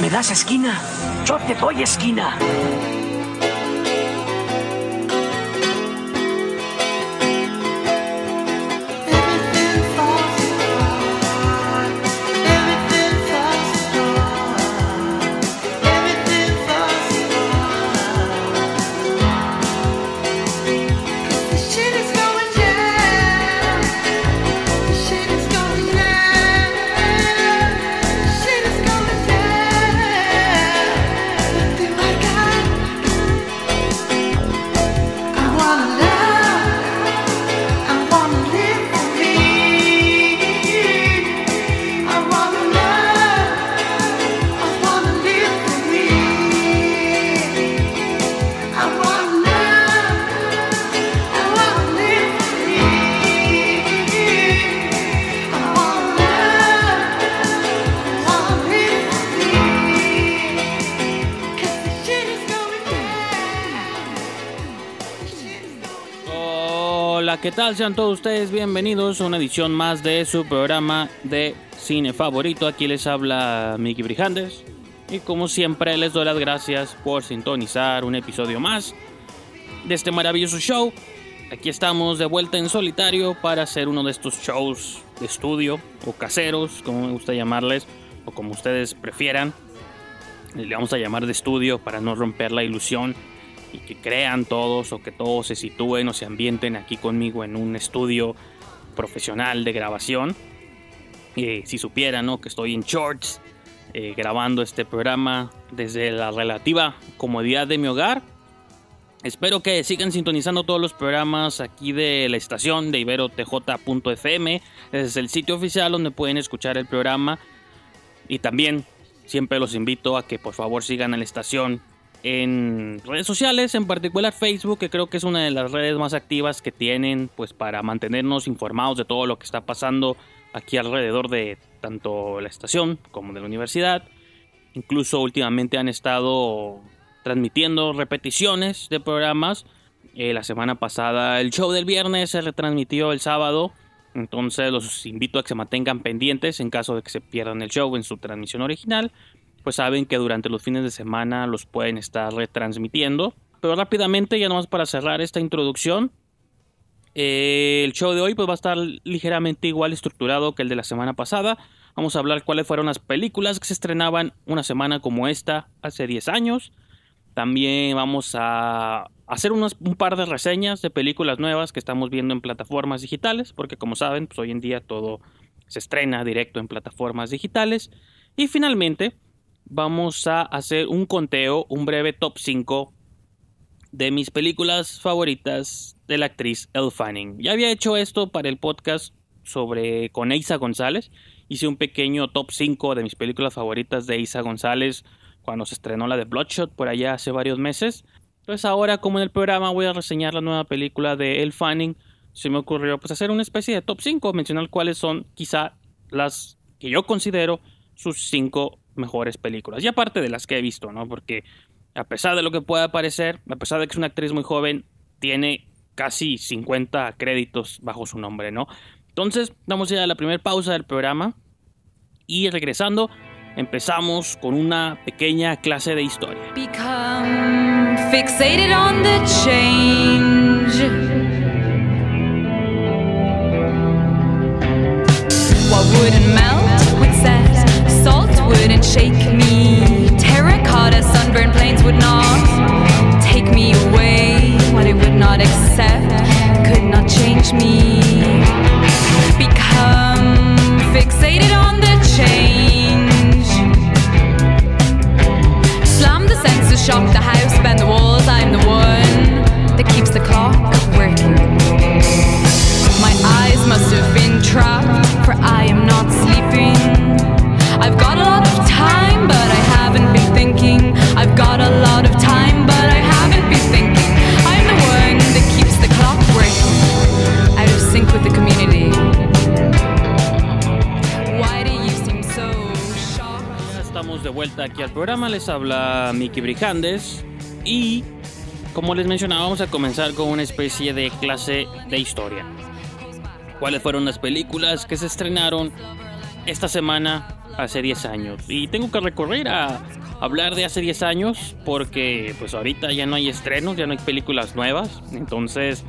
¿Me das esquina? Yo te doy esquina. ¿Qué tal? Sean todos ustedes bienvenidos a una edición más de su programa de cine favorito. Aquí les habla Miki Brijandes. Y como siempre les doy las gracias por sintonizar un episodio más de este maravilloso show. Aquí estamos de vuelta en solitario para hacer uno de estos shows de estudio o caseros, como me gusta llamarles, o como ustedes prefieran. Le vamos a llamar de estudio para no romper la ilusión y que crean todos o que todos se sitúen o se ambienten aquí conmigo en un estudio profesional de grabación. y si supieran ¿no? que estoy en shorts eh, grabando este programa desde la relativa comodidad de mi hogar. Espero que sigan sintonizando todos los programas aquí de la estación de iberotj.fm. Es el sitio oficial donde pueden escuchar el programa. Y también siempre los invito a que por favor sigan a la estación en redes sociales, en particular Facebook, que creo que es una de las redes más activas que tienen, pues para mantenernos informados de todo lo que está pasando aquí alrededor de tanto la estación como de la universidad. Incluso últimamente han estado transmitiendo repeticiones de programas. Eh, la semana pasada el show del viernes se retransmitió el sábado. Entonces los invito a que se mantengan pendientes en caso de que se pierdan el show en su transmisión original pues saben que durante los fines de semana los pueden estar retransmitiendo. Pero rápidamente, ya nomás para cerrar esta introducción, eh, el show de hoy pues va a estar ligeramente igual estructurado que el de la semana pasada. Vamos a hablar cuáles fueron las películas que se estrenaban una semana como esta hace 10 años. También vamos a hacer un par de reseñas de películas nuevas que estamos viendo en plataformas digitales, porque como saben, pues hoy en día todo se estrena directo en plataformas digitales. Y finalmente, vamos a hacer un conteo, un breve top 5 de mis películas favoritas de la actriz Elle Fanning. Ya había hecho esto para el podcast sobre con Isa González. Hice un pequeño top 5 de mis películas favoritas de Isa González cuando se estrenó la de Bloodshot por allá hace varios meses. Entonces ahora como en el programa voy a reseñar la nueva película de Elle Fanning, se me ocurrió pues hacer una especie de top 5, mencionar cuáles son quizá las que yo considero sus 5 mejores películas. Y aparte de las que he visto, ¿no? Porque a pesar de lo que pueda parecer, a pesar de que es una actriz muy joven, tiene casi 50 créditos bajo su nombre, ¿no? Entonces, damos ya a la primera pausa del programa y regresando, empezamos con una pequeña clase de historia. Shake me. Terracotta sunburned plains would not take me away. What it would not accept could not change me. Become fixated on the change. Slam the senses, shock the house, bend the walls. I'm the one that keeps the clock working. My eyes must have been trapped, for I am not sleeping. Vuelta aquí al programa. Les habla Miki Brijandes y como les mencionaba, vamos a comenzar con una especie de clase de historia. ¿Cuáles fueron las películas que se estrenaron esta semana hace 10 años. Y tengo que recurrir a hablar de hace 10 años porque pues ahorita ya no hay estrenos, ya no hay películas nuevas. Entonces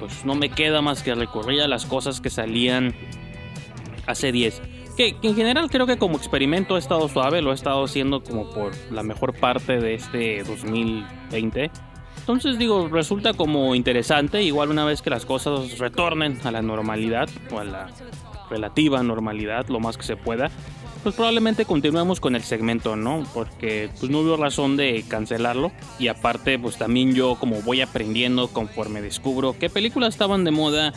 pues no me queda más que recurrir a las cosas que salían hace 10. Que, que, en general creo que como experimento ha estado suave, lo he estado haciendo como por la mejor parte de este 2020. Entonces digo, resulta como interesante, igual una vez que las cosas retornen a la normalidad o a la relativa normalidad, lo más que se pueda, pues probablemente continuemos con el segmento, ¿no? Porque pues no hubo razón de cancelarlo y aparte pues también yo como voy aprendiendo conforme descubro qué películas estaban de moda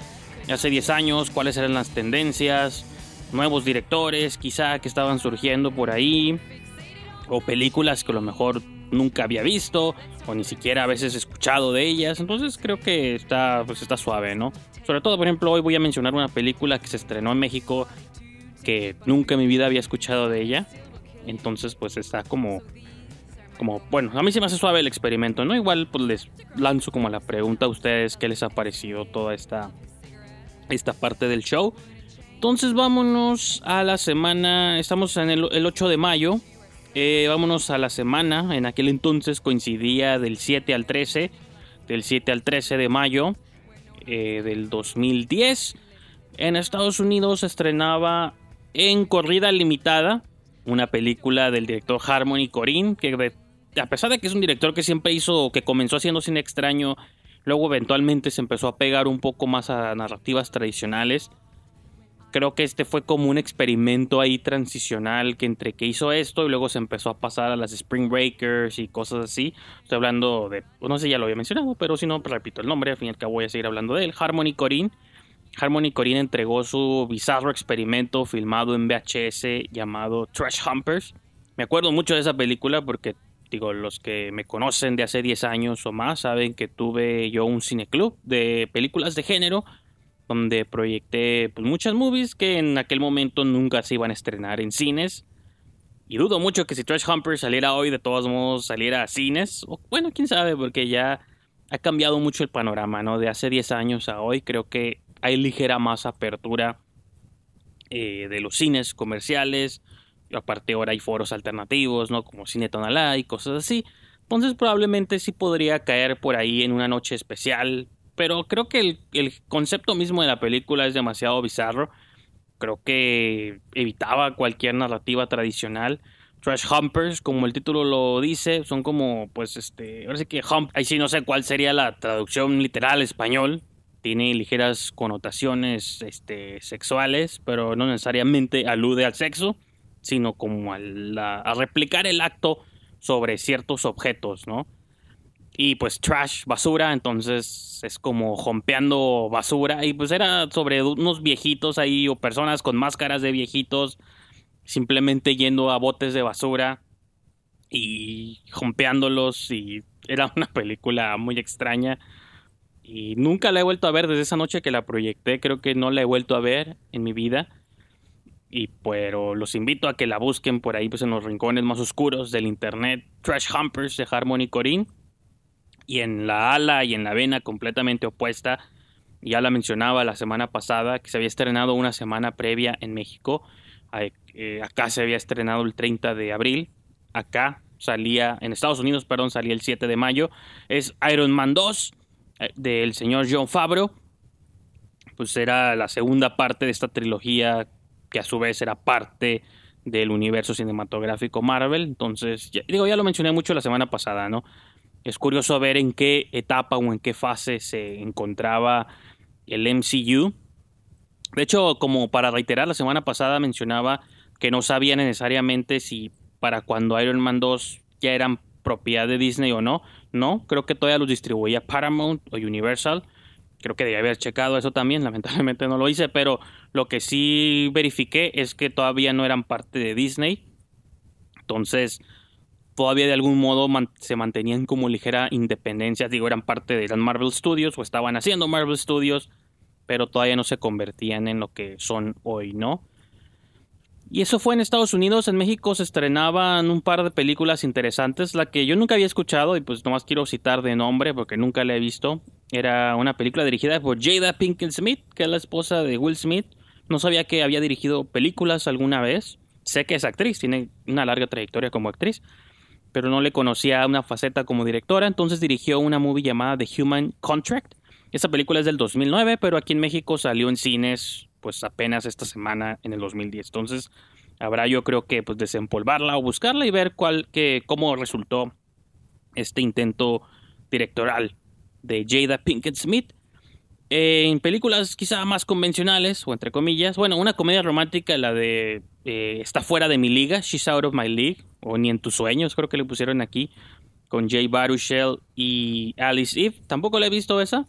hace 10 años, cuáles eran las tendencias, nuevos directores quizá que estaban surgiendo por ahí o películas que a lo mejor nunca había visto o ni siquiera a veces escuchado de ellas. Entonces creo que está, pues está suave, ¿no? Sobre todo, por ejemplo, hoy voy a mencionar una película que se estrenó en México que nunca en mi vida había escuchado de ella. Entonces, pues está como como, bueno, a mí se me hace suave el experimento, ¿no? Igual pues les lanzo como la pregunta a ustedes qué les ha parecido toda esta, esta parte del show. Entonces vámonos a la semana, estamos en el, el 8 de mayo, eh, vámonos a la semana. En aquel entonces coincidía del 7 al 13. Del 7 al 13 de mayo eh, del 2010. En Estados Unidos estrenaba en corrida limitada una película del director Harmony Corinne. Que a pesar de que es un director que siempre hizo, que comenzó haciendo cine extraño, luego eventualmente se empezó a pegar un poco más a narrativas tradicionales creo que este fue como un experimento ahí transicional que entre que hizo esto y luego se empezó a pasar a las Spring Breakers y cosas así. Estoy hablando de, no sé, ya lo había mencionado, pero si no, pues repito el nombre, al fin y al voy a seguir hablando de él. Harmony Corinne. Harmony Corinne entregó su bizarro experimento filmado en VHS llamado Trash Humpers. Me acuerdo mucho de esa película porque, digo, los que me conocen de hace 10 años o más saben que tuve yo un cineclub de películas de género donde proyecté pues, muchas movies que en aquel momento nunca se iban a estrenar en cines. Y dudo mucho que si Trash Humper saliera hoy, de todos modos saliera a cines. O, bueno, quién sabe, porque ya ha cambiado mucho el panorama, ¿no? De hace 10 años a hoy, creo que hay ligera más apertura eh, de los cines comerciales. Aparte, ahora hay foros alternativos, ¿no? Como Cine Tonalá y cosas así. Entonces, probablemente sí podría caer por ahí en una noche especial pero creo que el, concepto mismo de la película es demasiado bizarro. Creo que evitaba cualquier narrativa tradicional. Trash Humpers, como el título lo dice, son como, pues, este, ahora sí que hump, ahí sí no sé cuál sería la traducción literal español. Tiene ligeras connotaciones, este, sexuales, pero no necesariamente alude al sexo, sino como a, a replicar el acto sobre ciertos objetos, ¿no? Y pues trash, basura, entonces es como jompeando basura y pues era sobre unos viejitos ahí o personas con máscaras de viejitos simplemente yendo a botes de basura y jompeándolos y era una película muy extraña y nunca la he vuelto a ver desde esa noche que la proyecté, creo que no la he vuelto a ver en mi vida. Y pero los invito a que la busquen por ahí pues en los rincones más oscuros del internet, Trash Humpers de Harmony Corinne y en la ala y en la vena completamente opuesta. Ya la mencionaba la semana pasada que se había estrenado una semana previa en México. Eh, acá se había estrenado el 30 de abril. Acá salía, en Estados Unidos, perdón, salía el 7 de mayo. Es Iron Man 2 eh, del señor John Favreau. Pues era la segunda parte de esta trilogía que a su vez era parte del universo cinematográfico Marvel. Entonces, digo, ya lo mencioné mucho la semana pasada, ¿no? Es curioso ver en qué etapa o en qué fase se encontraba el MCU. De hecho, como para reiterar, la semana pasada mencionaba que no sabía necesariamente si para cuando Iron Man 2 ya eran propiedad de Disney o no. No, creo que todavía los distribuía Paramount o Universal. Creo que debía haber checado eso también, lamentablemente no lo hice, pero lo que sí verifiqué es que todavía no eran parte de Disney. Entonces, todavía de algún modo se mantenían como ligera independencia, digo, eran parte de Marvel Studios o estaban haciendo Marvel Studios, pero todavía no se convertían en lo que son hoy, ¿no? Y eso fue en Estados Unidos, en México se estrenaban un par de películas interesantes, la que yo nunca había escuchado y pues nomás quiero citar de nombre porque nunca la he visto, era una película dirigida por Jada Pinkett Smith, que es la esposa de Will Smith, no sabía que había dirigido películas alguna vez, sé que es actriz, tiene una larga trayectoria como actriz, pero no le conocía una faceta como directora, entonces dirigió una movie llamada The Human Contract. Esa película es del 2009, pero aquí en México salió en cines pues apenas esta semana en el 2010. Entonces habrá yo creo que pues desempolvarla o buscarla y ver cuál que cómo resultó este intento directoral de Jada Pinkett Smith. En películas quizá más convencionales, o entre comillas, bueno, una comedia romántica, la de eh, Está fuera de mi liga, She's Out of My League, o Ni en tus sueños, creo que le pusieron aquí, con Jay Baruchel y Alice Eve. Tampoco la he visto esa,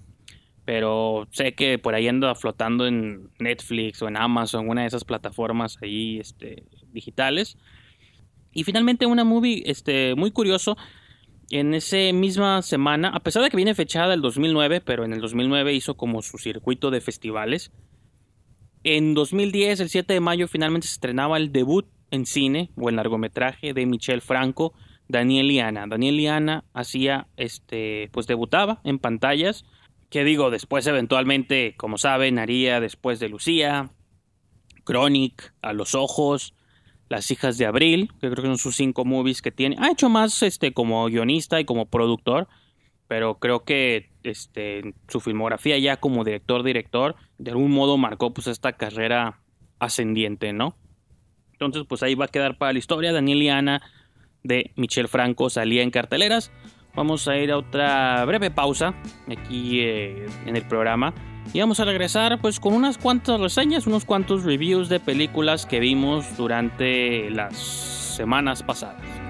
pero sé que por ahí anda flotando en Netflix o en Amazon, una de esas plataformas ahí este, digitales. Y finalmente una movie este, muy curioso. En esa misma semana, a pesar de que viene fechada el 2009, pero en el 2009 hizo como su circuito de festivales. En 2010, el 7 de mayo, finalmente se estrenaba el debut en cine o en largometraje de Michel Franco, Daniel y Ana. Daniel y Ana hacía, este, pues debutaba en pantallas que digo, después eventualmente, como saben, haría después de Lucía, Chronic, A los Ojos, Las Hijas de Abril, que creo que son sus cinco movies que tiene. Ha hecho más este, como guionista y como productor, pero creo que este, su filmografía ya como director-director, de algún modo marcó pues esta carrera ascendiente, ¿no? Entonces, pues ahí va a quedar para la historia. Daniel y Ana de Michel Franco salía en carteleras. Vamos a ir a otra breve pausa aquí eh, en el programa y vamos a regresar pues con unas cuantas reseñas, unos cuantos reviews de películas que vimos durante las semanas pasadas.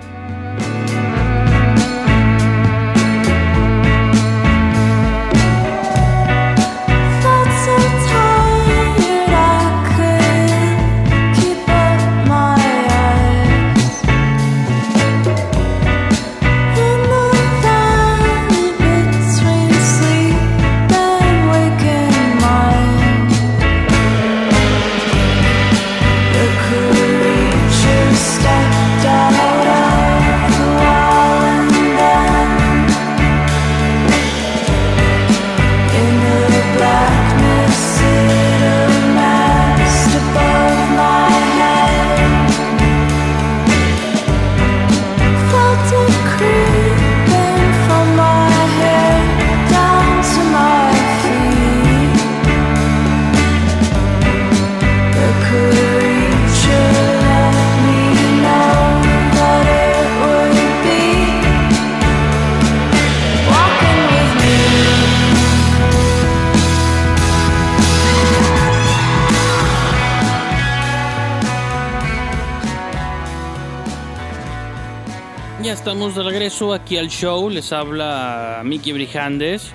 Estamos de regreso aquí al show. Les habla Mickey Brijandes.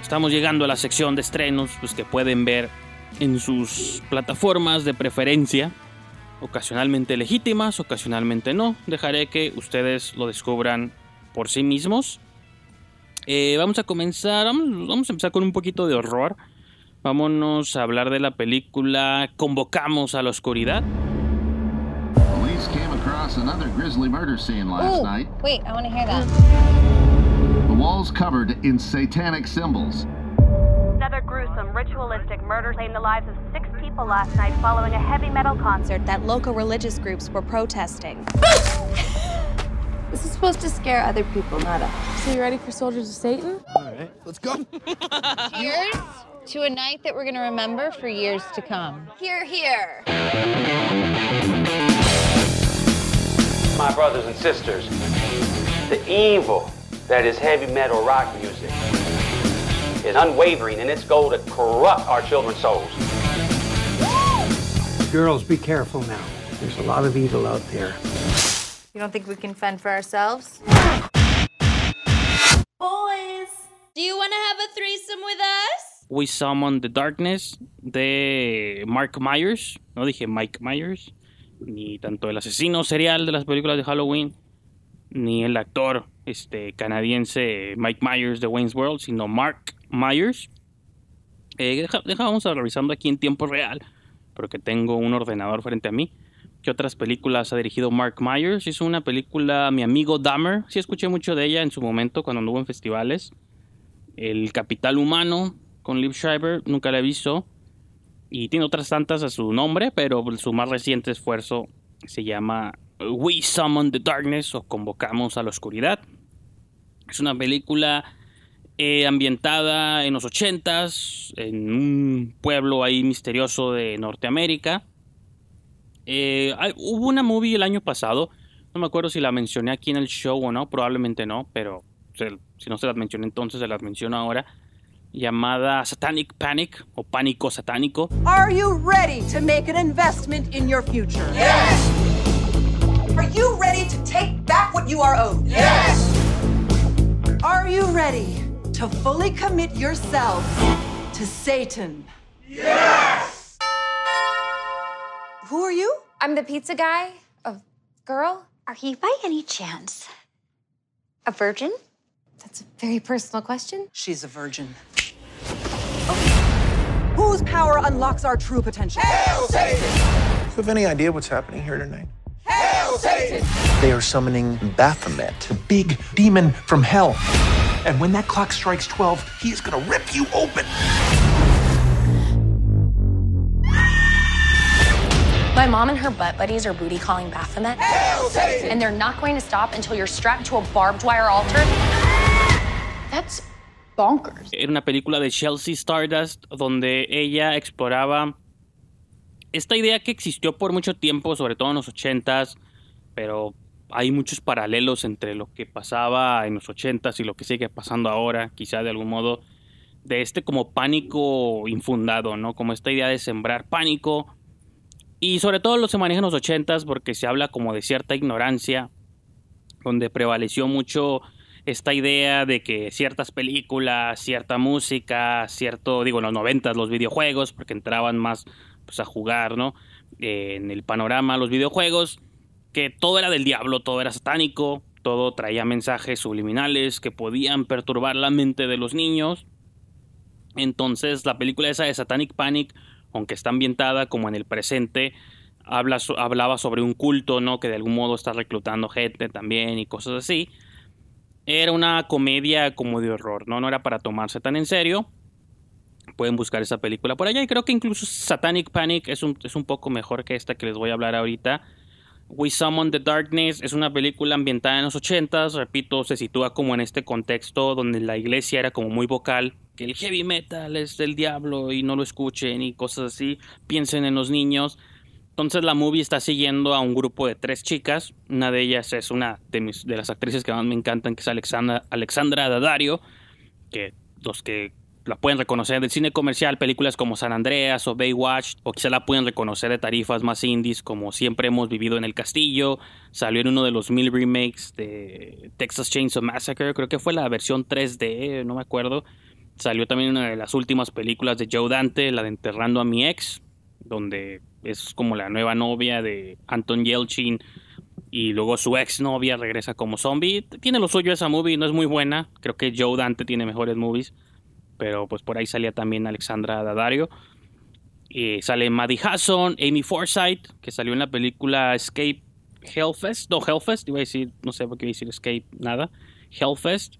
Estamos llegando a la sección de estrenos pues, que pueden ver en sus plataformas de preferencia. Ocasionalmente legítimas, ocasionalmente no. Dejaré que ustedes lo descubran por sí mismos. Eh, vamos a comenzar, vamos, vamos a empezar con un poquito de horror. Vámonos a hablar de la película Convocamos a la Oscuridad. Across another grisly murder scene last Ooh, night. Wait, I want to hear that. The walls covered in satanic symbols. Another gruesome, ritualistic murder claimed the lives of six people last night following a heavy metal concert that local religious groups were protesting. This is supposed to scare other people, not us. So you ready for Soldiers of Satan? All right, let's go. Cheers to a night that we're going to remember for years to come. Here, here. My brothers and sisters, the evil that is heavy metal rock music is unwavering in its goal to corrupt our children's souls. Girls, be careful now. There's a lot of evil out there. You don't think we can fend for ourselves? Boys, do you want to have a threesome with us? We Summon the Darkness the Mark Myers. No dije Mike Myers. Ni tanto el asesino serial de las películas de Halloween, ni el actor este, canadiense Mike Myers de Wayne's World, sino Mark Myers. Eh, deja, revisando aquí en tiempo real, porque tengo un ordenador frente a mí. ¿Qué otras películas ha dirigido Mark Myers? Hizo una película, mi amigo Dahmer, sí escuché mucho de ella en su momento cuando anduvo en festivales. El Capital Humano con Liv Schreiber, nunca la he visto y tiene otras tantas a su nombre, pero su más reciente esfuerzo Se llama We Summon the Darkness o Convocamos a la Oscuridad. Es una película eh, ambientada en los ochentas, en un pueblo ahí misterioso de Norteamérica. Eh, hubo una movie el año pasado, no me acuerdo si la mencioné aquí en el show o no, probablemente no, pero si no se las mencioné entonces, se las menciono ahora, llamada Satanic Panic o Pánico Satánico. Are you ready to make an investment in your future? Yes! Are you ready to take back what you are owed? Yes! Are you ready to fully commit yourself to Satan? Yes! Who are you? I'm the pizza guy. A girl. Are you by any chance a virgin? That's a very personal question. She's a virgin. Whose power unlocks our true potential? Hail Satan! Do you have any idea what's happening here tonight? Hail Satan! They are summoning Baphomet, the big demon from hell. And when that clock strikes 12, he is gonna rip you open. My mom and her butt buddies are booty calling Baphomet. Hail Satan! And they're not going to stop until you're strapped to a barbed wire altar. That's bonkers. Era una película de Chelsea Stardust donde ella exploraba esta idea que existió por mucho tiempo, sobre todo en los 80s, pero hay muchos paralelos entre lo que pasaba en los 80s y lo que sigue pasando ahora, quizá de algún modo, de este como pánico infundado, ¿no? Como esta idea de sembrar pánico. Y sobre todo lo se maneja en los 80s porque se habla como de cierta ignorancia, donde prevaleció mucho esta idea de que ciertas películas, cierta música, cierto, digo, en los 90 los videojuegos, porque entraban más pues, a jugar, ¿no? Eh, en el panorama los videojuegos, que todo era del diablo, todo era satánico, todo traía mensajes subliminales que podían perturbar la mente de los niños. Entonces, la película esa de Satanic Panic, aunque está ambientada como en el presente, habla, hablaba sobre un culto, ¿no? Que de algún modo está reclutando gente también y cosas así. Era una comedia como de horror, ¿no? No era para tomarse tan en serio. Pueden buscar esa película por allá y creo que incluso Satanic Panic es un, es un poco mejor que esta que les voy a hablar ahorita. We Summon the Darkness es una película ambientada en los 80 repito, se sitúa como en este contexto donde la iglesia era como muy vocal, que el heavy metal es del diablo y no lo escuchen y cosas así, piensen en los niños. Entonces la movie está siguiendo a un grupo de tres chicas, una de ellas es una de, mis, de las actrices que más me encantan, que es Alexandra, Alexandra Daddario, que los que la pueden reconocer del cine comercial, películas como San Andreas o Baywatch, o quizá la pueden reconocer de tarifas más indies como Siempre hemos vivido en el castillo, salió en uno de los mil remakes de Texas Chainsaw Massacre, creo que fue la versión 3D, no me acuerdo. Salió también una de las últimas películas de Joe Dante, la de Enterrando a mi ex, donde es como la nueva novia de Anton Yelchin y luego su ex novia regresa como zombie. Tiene lo suyo esa movie, no es muy buena, creo que Joe Dante tiene mejores movies pero pues por ahí salía también Alexandra Daddario. Y sale Maddie Hasson, Amy Forsyth, que salió en la película Escape Hellfest. No, Hellfest, iba a decir, no sé por qué iba a decir Escape, nada. Hellfest.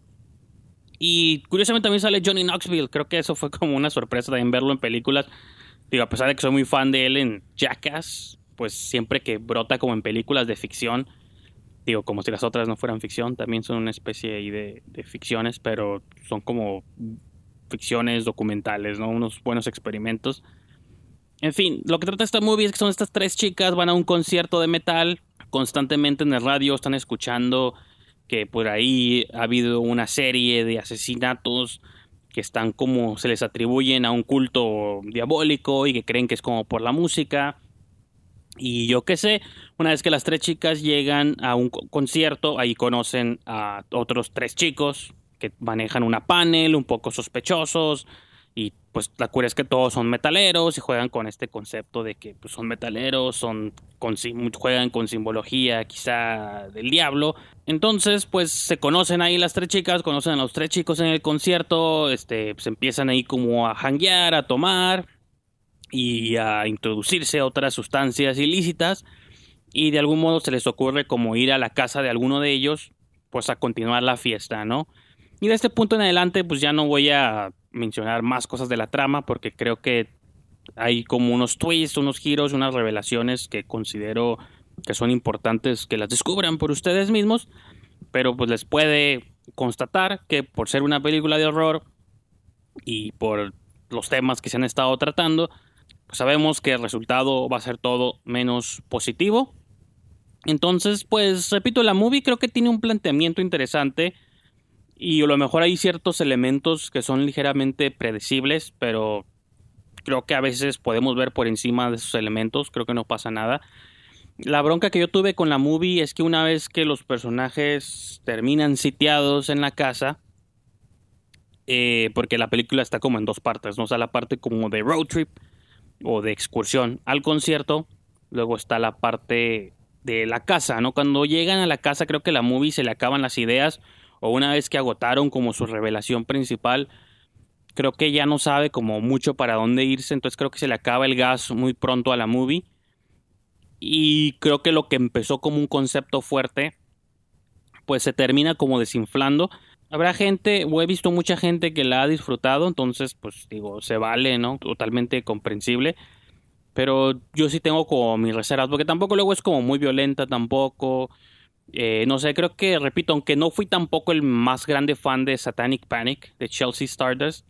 Y curiosamente también sale Johnny Knoxville. Creo que eso fue como una sorpresa también verlo en películas. Digo, a pesar de que soy muy fan de él en Jackass, pues siempre que brota como en películas de ficción, digo, como si las otras no fueran ficción, también son una especie ahí de, ficciones, pero son como ficciones documentales, ¿no? Unos buenos experimentos. En fin, lo que trata esta movie es que son estas tres chicas, van a un concierto de metal, constantemente en el radio están escuchando que por ahí ha habido una serie de asesinatos que están como se les atribuyen a un culto diabólico y que creen que es como por la música. Y yo qué sé, una vez que las tres chicas llegan a un concierto, ahí conocen a otros tres chicos, que manejan una panel, un poco sospechosos, y pues la cura es que todos son metaleros y juegan con este concepto de que pues, son metaleros, son con, juegan con simbología quizá del diablo. Entonces, pues se conocen ahí las tres chicas, conocen a los tres chicos en el concierto, este, pues empiezan ahí como a janguear, a tomar y a introducirse otras sustancias ilícitas y de algún modo se les ocurre como ir a la casa de alguno de ellos pues a continuar la fiesta, ¿no? Y de este punto en adelante, pues ya no voy a mencionar más cosas de la trama porque creo que hay como unos twists, unos giros, unas revelaciones que considero que son importantes que las descubran por ustedes mismos, pero pues les puede constatar que por ser una película de horror y por los temas que se han estado tratando, pues sabemos que el resultado va a ser todo menos positivo. Entonces, pues repito, la movie creo que tiene un planteamiento interesante y a lo mejor hay ciertos elementos que son ligeramente predecibles, pero creo que a veces podemos ver por encima de esos elementos, creo que no pasa nada. La bronca que yo tuve con la movie es que una vez que los personajes terminan sitiados en la casa, eh, porque la película está como en dos partes, ¿no? O sea, la parte como de road trip o de excursión al concierto, luego está la parte de la casa, ¿no? Cuando llegan a la casa creo que la movie se le acaban las ideas o una vez que agotaron como su revelación principal, creo que ya no sabe como mucho para dónde irse, entonces creo que se le acaba el gas muy pronto a la movie. Y creo que lo que empezó como un concepto fuerte, pues se termina como desinflando. Habrá gente, o he visto mucha gente que la ha disfrutado, entonces pues digo, se vale, ¿no? Totalmente comprensible. Pero yo sí tengo como mis reservas, porque tampoco luego es como muy violenta tampoco. Eh, no sé, creo que, repito, aunque no fui tampoco el más grande fan de Satanic Panic, de Chelsea Stardust,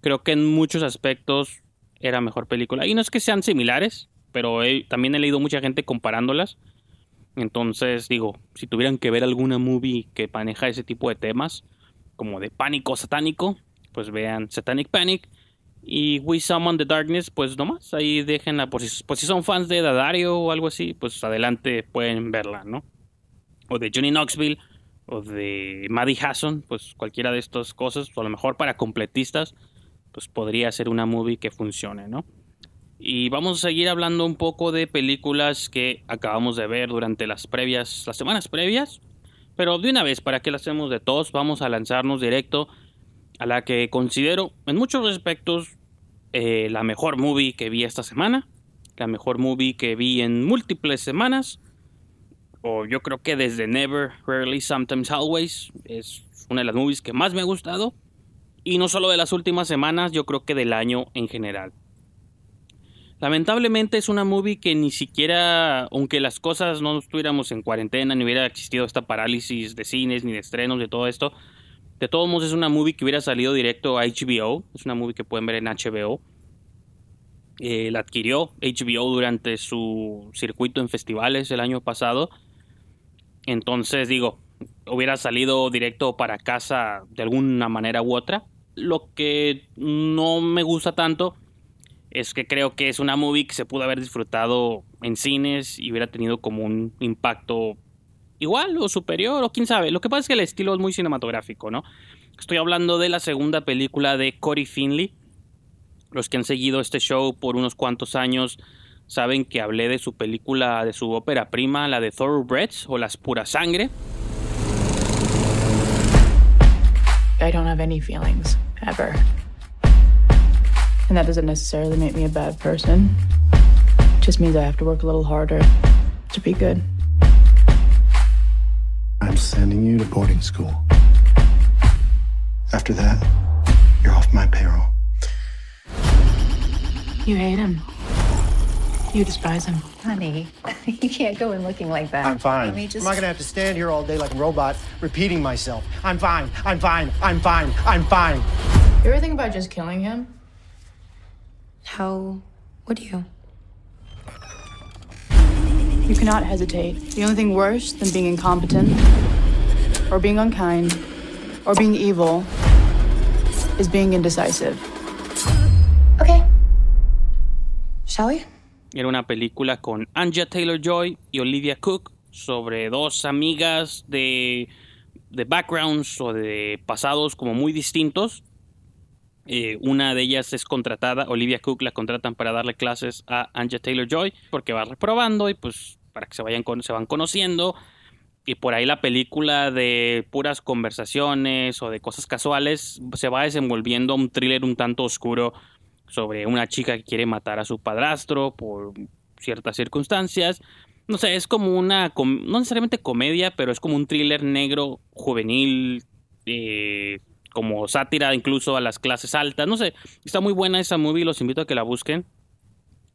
creo que en muchos aspectos era mejor película. Y no es que sean similares, pero también he leído mucha gente comparándolas. Entonces, digo, si tuvieran que ver alguna movie que maneja ese tipo de temas, como de pánico satánico, pues vean Satanic Panic. Y We Summon the Darkness, pues nomás, ahí déjenla, por si, pues si son fans de Dadario o algo así, pues adelante pueden verla, ¿no? O de Johnny Knoxville, o de Maddie Hasson, pues cualquiera de estas cosas, o a lo mejor para completistas, pues podría ser una movie que funcione, ¿no? Y vamos a seguir hablando un poco de películas que acabamos de ver durante las previas, las semanas previas. Pero de una vez, para que las hacemos de todos, vamos a lanzarnos directo a la que considero en muchos aspectos eh, la mejor movie que vi esta semana. La mejor movie que vi en múltiples semanas. O yo creo que desde Never, Rarely, Sometimes, Always. Es una de las movies que más me ha gustado. Y no solo de las últimas semanas, yo creo que del año en general. Lamentablemente es una movie que ni siquiera, aunque las cosas no estuviéramos en cuarentena, ni hubiera existido esta parálisis de cines, ni de estrenos, de todo esto, de todos modos es una movie que hubiera salido directo a HBO, es una movie que pueden ver en HBO. Eh, la adquirió HBO durante su circuito en festivales el año pasado. Entonces digo, hubiera salido directo para casa de alguna manera u otra. Lo que no me gusta tanto es que creo que es una movie que se pudo haber disfrutado en cines y hubiera tenido como un impacto igual o superior o quién sabe. Lo que pasa es que el estilo es muy cinematográfico, ¿no? Estoy hablando de la segunda película de Cory Finley. Los que han seguido este show por unos cuantos años saben que hablé de su película, de su ópera prima, la de Thoroughbreds o Las Pura Sangre. I don't have any feelings. ever. And that doesn't necessarily make me a bad person. It just means I have to work a little harder to be good. I'm sending you to boarding school. After that, you're off my payroll. You hate him. You despise him. Honey, you can't go in looking like that. I'm fine. Let me just... I'm not gonna have to stand here all day like a robot repeating myself. I'm fine. I'm fine. I'm fine. I'm fine. You ever think about just killing him? How would you? You cannot hesitate. The only thing worse than being incompetent, or being unkind, or being evil is being indecisive. Okay. Shall we? Era una película con Anja Taylor Joy y Olivia Cook sobre dos amigas de, de backgrounds o de pasados como muy distintos. Eh, una de ellas es contratada, Olivia Cook la contratan para darle clases a Anja Taylor Joy porque va reprobando y pues para que se vayan se van conociendo y por ahí la película de puras conversaciones o de cosas casuales se va desenvolviendo un thriller un tanto oscuro sobre una chica que quiere matar a su padrastro por ciertas circunstancias. No sé, es como una, no necesariamente comedia, pero es como un thriller negro, juvenil, eh, como sátira incluso a las clases altas. No sé, está muy buena esa movie, los invito a que la busquen.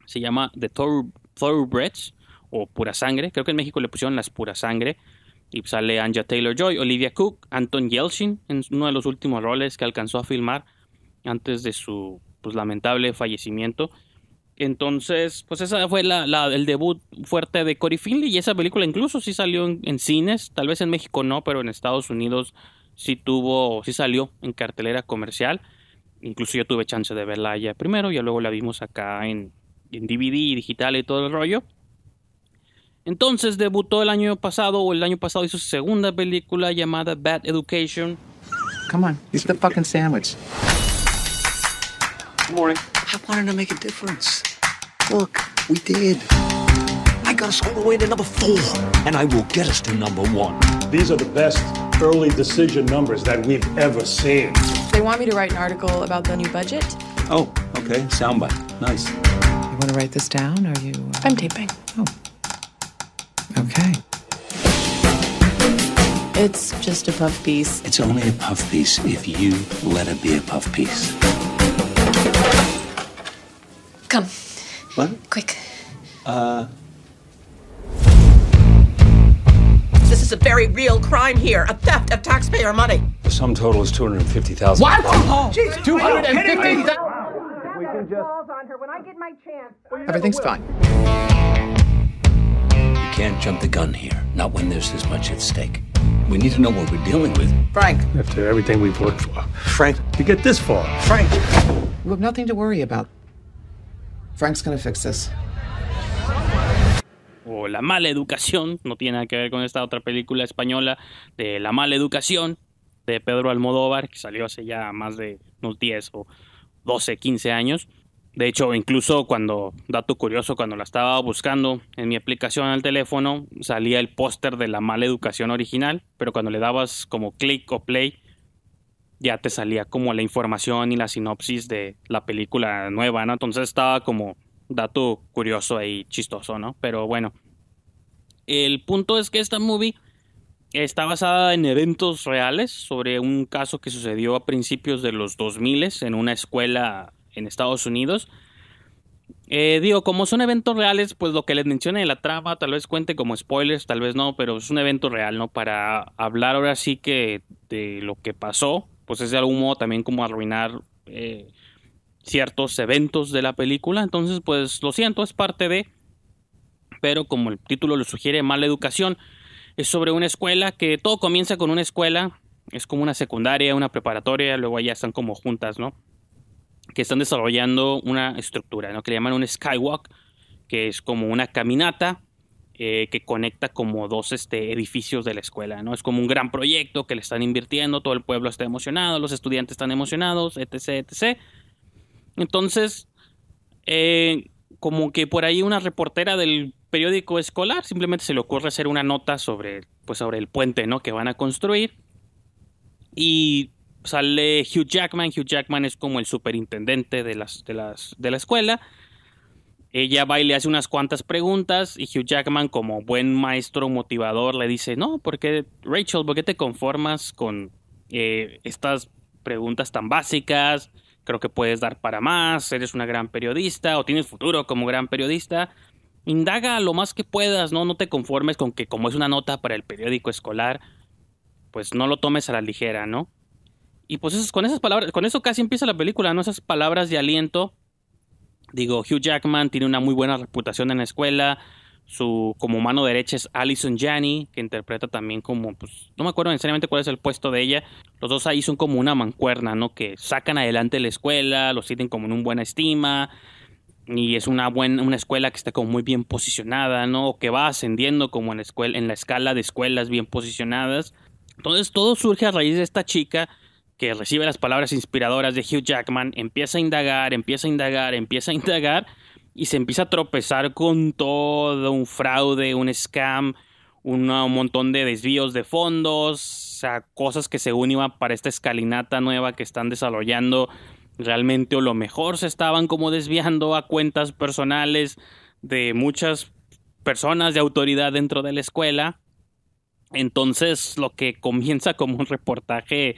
Se llama The Thoroughbreds o Pura Sangre. Creo que en México le pusieron las Pura Sangre. Y sale Anja Taylor Joy, Olivia Cook, Anton Yelchin en uno de los últimos roles que alcanzó a filmar antes de su pues, lamentable fallecimiento. Entonces, pues esa fue la, el debut fuerte de Cory Finley y esa película incluso sí salió en, cines, tal vez en México no, pero en Estados Unidos sí tuvo, sí salió en cartelera comercial. Incluso yo tuve chance de verla ya primero, y luego la vimos acá en, en DVD digital y todo el rollo. Entonces debutó el año pasado, o el año pasado hizo su segunda película llamada Bad Education. Come on, eat the fucking sandwich. Good morning. I wanted to make a difference. Look, we did. I got us all the way to number four, and I will get us to number one. These are the best early decision numbers that we've ever seen. They want me to write an article about the new budget. Oh, okay. Soundbite. Nice. You want to write this down, or you? Uh... I'm taping. Oh. Okay. It's just a puff piece. It's only a puff piece if you let it be a puff piece. Come. What? Quick. Uh. This is a very real crime here, a theft of taxpayer money. The sum total is two hundred fifty thousand. What? Oh, Jesus, two hundred and fifty thousand. We can just. on her when I get my chance. Everything's fine. You can't jump the gun here. Not when there's this much at stake. We need to know what we're dealing with. Frank. After everything we've worked for. Frank, to get this far. Frank. You have nothing to worry about. Frank's gonna fix this. O La Mala Educación, no tiene nada que ver con esta otra película española de La Mala Educación de Pedro Almodóvar, que salió hace ya más de unos 10 o 12, 15 años. De hecho, incluso cuando, dato curioso, cuando la estaba buscando en mi aplicación al teléfono, salía el póster de la mala educación original, pero cuando le dabas como click o play, ya te salía como la información y la sinopsis de la película nueva, ¿no? Entonces estaba como dato curioso y chistoso, ¿no? Pero bueno, el punto es que esta movie está basada en eventos reales sobre un caso que sucedió a principios de los 2000 en una escuela en Estados Unidos. Eh, digo, como son eventos reales, pues lo que les mencioné de la trama tal vez cuente como spoilers, tal vez no, pero es un evento real, ¿no? Para hablar ahora sí que de lo que pasó pues es de algún modo también como arruinar eh, ciertos eventos de la película. Entonces, pues lo siento, es parte de... Pero como el título lo sugiere, mala educación. Es sobre una escuela que todo comienza con una escuela. Es como una secundaria, una preparatoria, luego ya están como juntas, ¿no? Que están desarrollando una estructura, ¿no? Que le llaman un skywalk, que es como una caminata eh, que conecta como dos este, edificios de la escuela, ¿no? Es como un gran proyecto que le están invirtiendo, todo el pueblo está emocionado, los estudiantes están emocionados, etc., etc. Entonces, eh, como que por ahí una reportera del periódico escolar simplemente se le ocurre hacer una nota sobre, pues, sobre el puente, ¿no? Que van a construir. Y sale Hugh Jackman. Hugh Jackman es como el superintendente de, las, de, las, de la escuela. Ella va y le hace unas cuantas preguntas y Hugh Jackman como buen maestro motivador le dice, no, porque Rachel, ¿por qué te conformas con eh, estas preguntas tan básicas? Creo que puedes dar para más, eres una gran periodista o tienes futuro como gran periodista. Indaga lo más que puedas, ¿no? No te conformes con que como es una nota para el periódico escolar, pues no lo tomes a la ligera, ¿no? Y pues con esas palabras, con eso casi empieza la película, ¿no? Esas palabras de aliento Digo, Hugh Jackman tiene una muy buena reputación en la escuela. Su como mano derecha es Alison Janney, que interpreta también como, pues, no me acuerdo necesariamente cuál es el puesto de ella. Los dos ahí son como una mancuerna, ¿no? Que sacan adelante la escuela, los tienen como en una buena estima. Y es una buena, una escuela que está como muy bien posicionada, ¿no? Que va ascendiendo como en la, escuela, en la escala de escuelas bien posicionadas. Entonces todo surge a raíz de esta chica que recibe las palabras inspiradoras de Hugh Jackman, empieza a indagar, empieza a indagar, empieza a indagar y se empieza a tropezar con todo un fraude, un scam, un montón de desvíos de fondos, o sea, cosas que según iban para esta escalinata nueva que están desarrollando realmente o lo mejor se estaban como desviando a cuentas personales de muchas personas de autoridad dentro de la escuela. Entonces, lo que comienza como un reportaje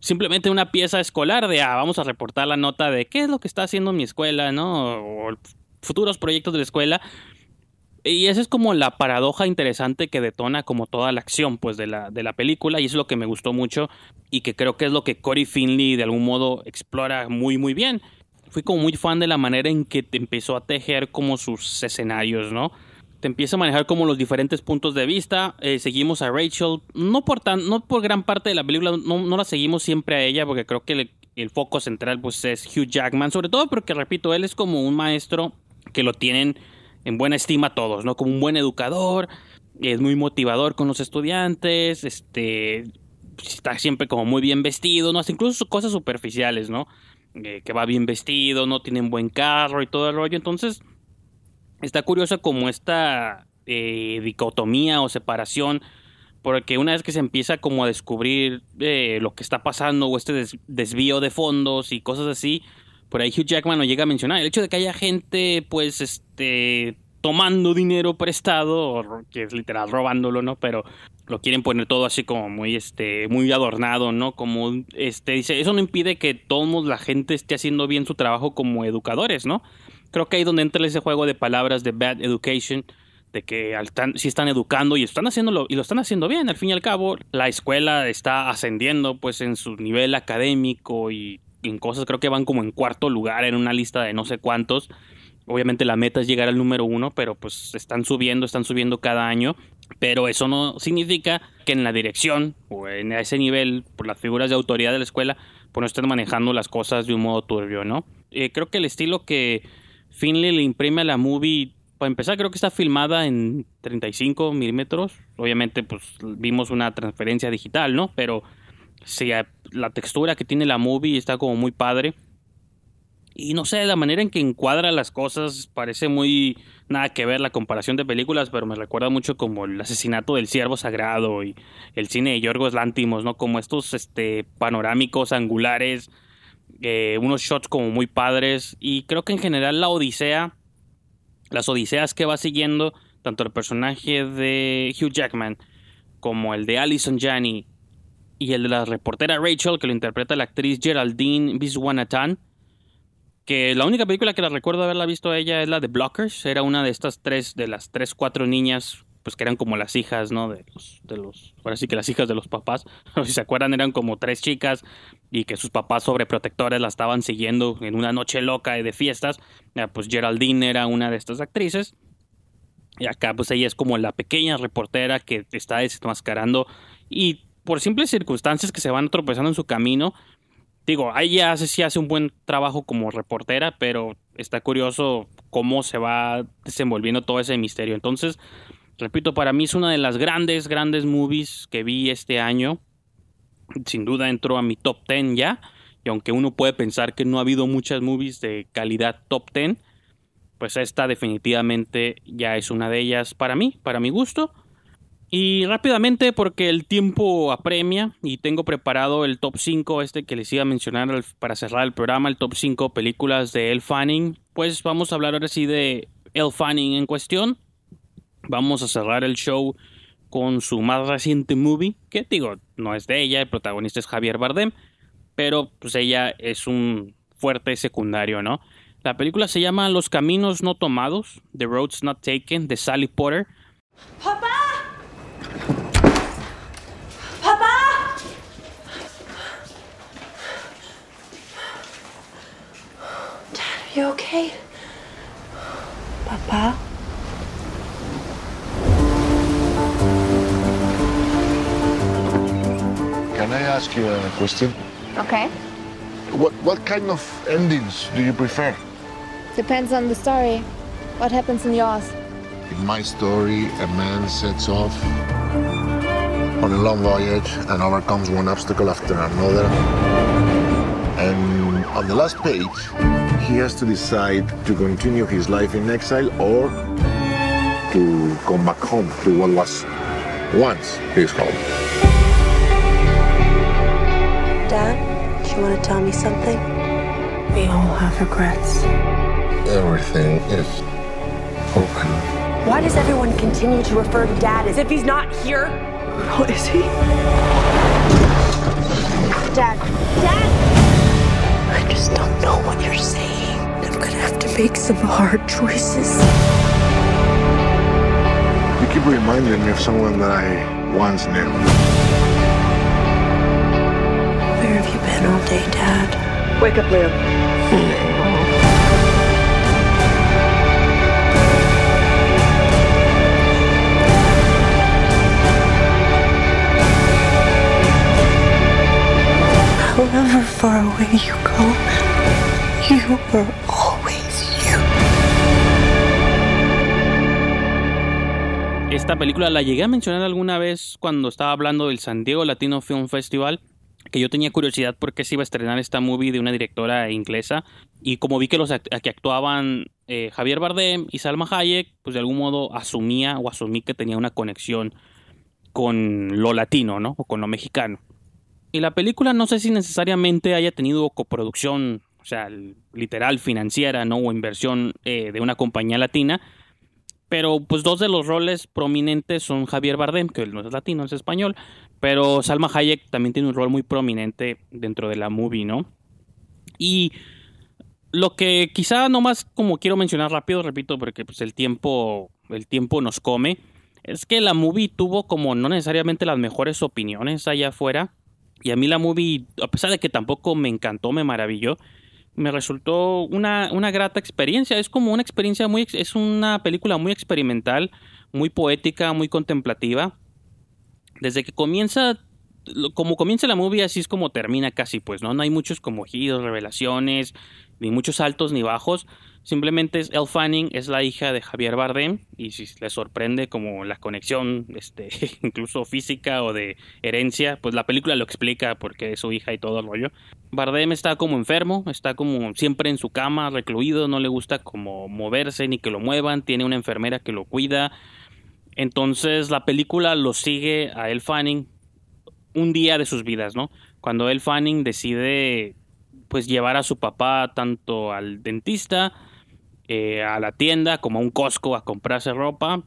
simplemente una pieza escolar de, ah, vamos a reportar la nota de qué es lo que está haciendo mi escuela, ¿no? O futuros proyectos de la escuela. Y esa es como la paradoja interesante que detona como toda la acción pues de la, de la película y es lo que me gustó mucho y que creo que es lo que Corey Finley de algún modo explora muy muy bien. Fui como muy fan de la manera en que te empezó a tejer como sus escenarios, ¿no? Te empieza a manejar como los diferentes puntos de vista. Eh, seguimos a Rachel, no por, tan, no por gran parte de la película, no, no la seguimos siempre a ella porque creo que el, foco central pues es Hugh Jackman, sobre todo porque repito, él es como un maestro que lo tienen en buena estima todos, ¿no? Como un buen educador, es muy motivador con los estudiantes, este, está siempre como muy bien vestido, ¿no? Hasta incluso cosas superficiales, ¿no? Eh, que va bien vestido, no tiene un buen carro y todo el rollo, entonces está curiosa como esta eh, dicotomía o separación, porque una vez que se empieza como a descubrir eh, lo que está pasando o este des desvío de fondos y cosas así, por ahí Hugh Jackman lo llega a mencionar. El hecho de que haya gente, pues, este, tomando dinero prestado, que es literal robándolo, ¿no? Pero lo quieren poner todo así como muy, este, muy adornado, ¿no? Como, este, dice, eso no impide que todos la gente esté haciendo bien su trabajo como educadores, ¿no? Creo que ahí donde entra ese juego de palabras de bad education, de que sí están educando y están haciéndolo y lo están haciendo bien. Al fin y al cabo, la escuela está ascendiendo, pues, en su nivel académico y en cosas, creo que van como en cuarto lugar en una lista de no sé cuántos. Obviamente la meta es llegar al número uno, pero pues están subiendo, están subiendo cada año. Pero eso no significa que en la dirección o en ese nivel, por las figuras de autoridad de la escuela, pues no estén manejando las cosas de un modo turbio, ¿no? Eh, creo que el estilo que Finley le imprime a la movie, para empezar, creo que está filmada en 35 milímetros. Obviamente, pues vimos una transferencia digital, ¿no? Pero sí, la textura que tiene la movie está como muy padre. Y no sé, la manera en que encuadra las cosas parece muy nada que ver la comparación de películas, pero me recuerda mucho como el asesinato del ciervo sagrado y el cine de Yorgos Lántimos, ¿no? Como estos este, panorámicos angulares, eh, unos shots como muy padres. Y creo que en general la Odisea, las Odiseas que va siguiendo, tanto el personaje de Hugh Jackman como el de Alison Janney y el de la reportera Rachel, que lo interpreta la actriz Geraldine Viswanathan, que la única película que la recuerdo haberla visto a ella es la de Blockers, era una de estas tres, de las tres, cuatro niñas, pues que eran como las hijas, ¿no? De los, de los, ahora sí que las hijas de los papás, si se acuerdan eran como tres chicas y que sus papás sobreprotectores la estaban siguiendo en una noche loca de fiestas, pues Geraldine era una de estas actrices. Y acá pues ella es como la pequeña reportera que está desmascarando y por simples circunstancias que se van tropezando en su camino. Digo, ella hace, sí hace un buen trabajo como reportera, pero está curioso cómo se va desenvolviendo todo ese misterio. Entonces, repito, para mí es una de las grandes, grandes movies que vi este año. Sin duda entró a mi top 10 ya. Y aunque uno puede pensar que no ha habido muchas movies de calidad top 10, pues esta definitivamente ya es una de ellas para mí, para mi gusto. Y rápidamente, porque el tiempo apremia y tengo preparado el top 5, este que les iba a mencionar para cerrar el programa, el top 5 películas de Elle Fanning, pues vamos a hablar ahora sí de Elle Fanning en cuestión. Vamos a cerrar el show con su más reciente movie, que digo, no es de ella, el protagonista es Javier Bardem, pero pues ella es un fuerte secundario, ¿no? La película se llama Los Caminos No Tomados, The Roads Not Taken, de Sally Potter. ¡Papá! ¡Papá! Dad, are you okay? Papá? Can I ask you a question? Okay. What what kind of endings do you prefer? Depends on the story. What happens in yours? In my story, a man sets off on a long voyage and overcomes one obstacle after another. And on the last page, he has to decide to continue his life in exile or to come back home to what was once his home. Dad, do you want to tell me something? We all have regrets. Everything is open. Why does everyone continue to refer to Dad as if he's not here? What is he? Dad. Dad! I just don't know what you're saying. I'm gonna have to make some hard choices. You keep reminding me of someone that I once knew. Been all day, Dad? Wake up, Leo. However far away you go, you were always you. Esta película la llegué a mencionar alguna vez cuando estaba hablando del San Diego Latino Film Festival, que yo tenía curiosidad porque se iba a estrenar esta movie de una directora inglesa y como vi que los act- que actuaban eh, Javier Bardem y Salma Hayek, pues de algún modo asumía o asumí que tenía una conexión con lo latino, ¿no? O con lo mexicano. Y la película no sé si necesariamente haya tenido coproducción, o sea, literal financiera, ¿no? O inversión eh, de una compañía latina. Pero pues dos de los roles prominentes son Javier Bardem, que no es latino, es español. Pero Salma Hayek también tiene un rol muy prominente dentro de la movie, ¿no? Y lo que quizá nomás como quiero mencionar rápido, repito, porque pues el tiempo, el tiempo nos come, es que la movie tuvo como no necesariamente las mejores opiniones allá afuera. Y a mí la movie, a pesar de que tampoco me encantó, me maravilló, me resultó una, una grata experiencia. Es como una experiencia muy, es una película muy experimental, muy poética, muy contemplativa. Desde que comienza, como comienza la movie, así es como termina casi, pues, ¿no? No hay muchos como giros, revelaciones, ni muchos altos ni bajos. Simplemente es Elle Fanning, es la hija de Javier Bardem, y si le sorprende como la conexión, este, incluso física o de herencia, pues la película lo explica porque es su hija y todo el rollo. Bardem está como enfermo, está como siempre en su cama, recluido, no le gusta como moverse ni que lo muevan, tiene una enfermera que lo cuida. Entonces la película lo sigue a Elle Fanning un día de sus vidas, ¿no? Cuando Elle Fanning decide pues llevar a su papá tanto al dentista, eh, a la tienda, como a un Costco a comprarse ropa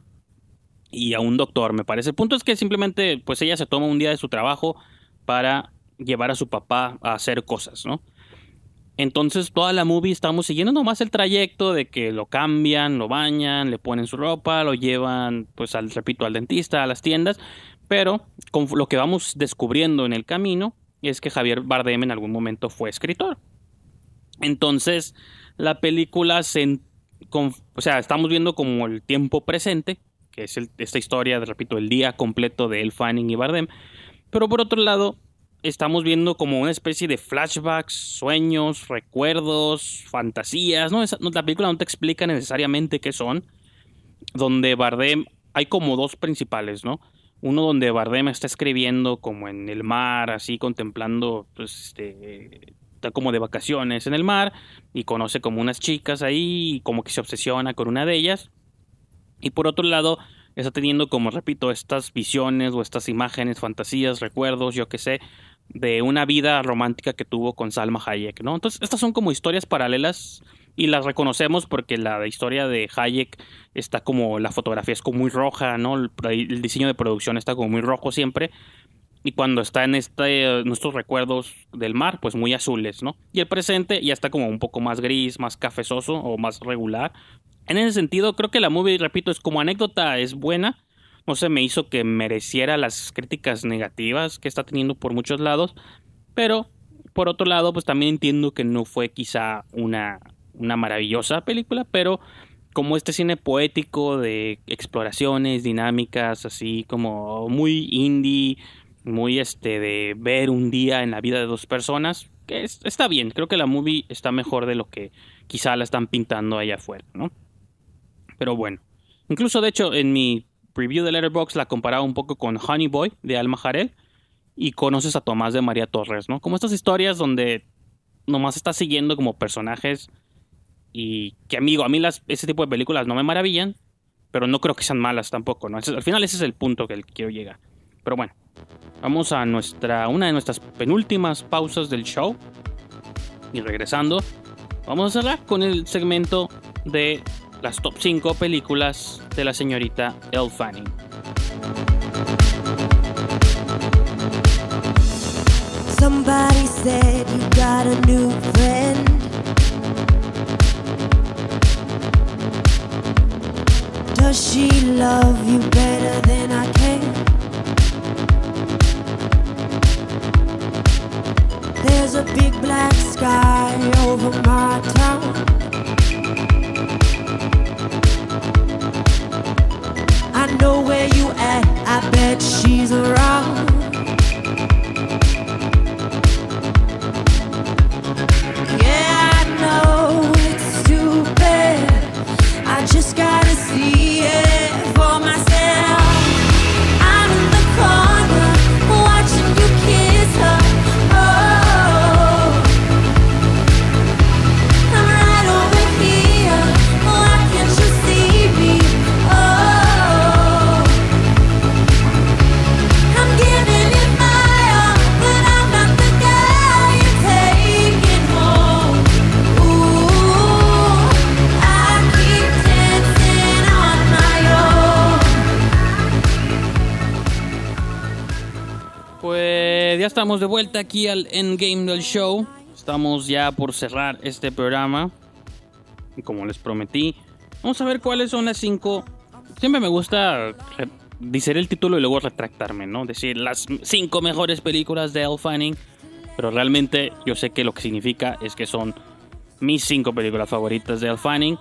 y a un doctor, me parece. El punto es que simplemente pues ella se toma un día de su trabajo para llevar a su papá a hacer cosas, ¿no? Entonces toda la movie estamos siguiendo nomás el trayecto de que lo cambian, lo bañan, le ponen su ropa, lo llevan, pues al, repito, al dentista, a las tiendas, pero con lo que vamos descubriendo en el camino es que Javier Bardem en algún momento fue escritor. Entonces la película se, o sea, estamos viendo como el tiempo presente, que es esta historia, repito, el día completo de El Fanning y Bardem, pero por otro lado estamos viendo como una especie de flashbacks, sueños, recuerdos, fantasías, ¿no? Esa- la película no te explica necesariamente qué son, donde Bardem, hay como dos principales, ¿no? Uno donde Bardem está escribiendo como en el mar, así contemplando, pues, este, está como de vacaciones en el mar y conoce como unas chicas ahí y como que se obsesiona con una de ellas. Y por otro lado, está teniendo como, repito, estas visiones o estas imágenes, fantasías, recuerdos, yo qué sé, de una vida romántica que tuvo con Salma Hayek, ¿no? Entonces, estas son como historias paralelas y las reconocemos porque la historia de Hayek está como, la fotografía es como muy roja, ¿no? El, el diseño de producción está como muy rojo siempre. Y cuando está en este, nuestros recuerdos del mar, pues muy azules, ¿no? Y el presente ya está como un poco más gris, más cafezoso o más regular. En ese sentido, creo que la movie, repito, es como anécdota, es buena. No se me hizo que mereciera las críticas negativas que está teniendo por muchos lados. Pero, por otro lado, pues también entiendo que no fue quizá una, una maravillosa película, pero como este cine poético de exploraciones, dinámicas, así como muy indie, muy este de ver un día en la vida de dos personas, que es- está bien, creo que la movie está mejor de lo que quizá la están pintando allá afuera, ¿no? Pero bueno, incluso de hecho en mi preview de Letterboxd la comparaba un poco con Honey Boy de Alma Jarel y conoces a Tomás de María Torres, ¿no? Como estas historias donde nomás estás siguiendo como personajes y que amigo, a mí ese tipo de películas no me maravillan, pero no creo que sean malas tampoco, ¿no? Al final ese es el punto que quiero llegar. Pero bueno, vamos a nuestra una de nuestras penúltimas pausas del show. Y regresando vamos a cerrar con el segmento de las top 5 películas de la señorita Elle Fanning. Does she love you better a big black sky over my town. I know where you at, I bet she's around. De vuelta aquí al endgame del show. Estamos ya por cerrar este programa. Y como les prometí, vamos a ver cuáles son las cinco. Siempre me gusta decir el título y luego retractarme, ¿no? Decir las cinco mejores películas de Elle Fanning. Pero realmente yo sé que lo que significa es que son mis cinco películas favoritas de Elle Fanning.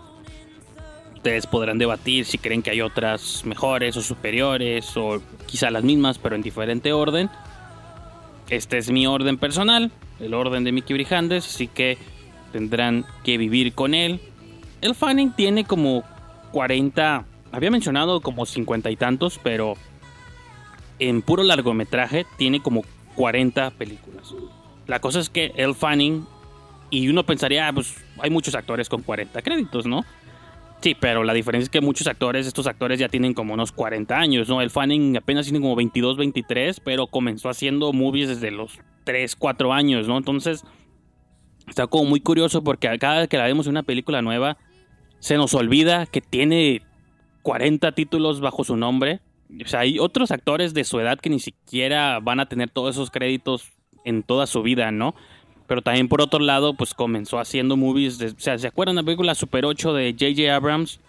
Ustedes podrán debatir si creen que hay otras mejores o superiores o quizá las mismas pero en diferente orden. Este es mi orden personal, el orden de Mickey Brijandes, así que tendrán que vivir con él. El Fanning tiene como 40, había mencionado como 50 y tantos, pero en puro largometraje tiene como 40 películas. La cosa es que El Fanning, y uno pensaría, ah, pues hay muchos actores con 40 créditos, ¿no? Sí, pero la diferencia es que muchos actores, estos actores ya tienen como unos 40 años, ¿no? El Fanning apenas tiene como 22, 23, pero comenzó haciendo movies desde los 3, 4 años, ¿no? Entonces, está como muy curioso porque cada vez que la vemos en una película nueva, se nos olvida que tiene 40 títulos bajo su nombre. O sea, hay otros actores de su edad que ni siquiera van a tener todos esos créditos en toda su vida, ¿no? Pero también por otro lado, pues comenzó haciendo movies, de- o sea, ¿se acuerdan de la película Super 8 de J.J. Abrams?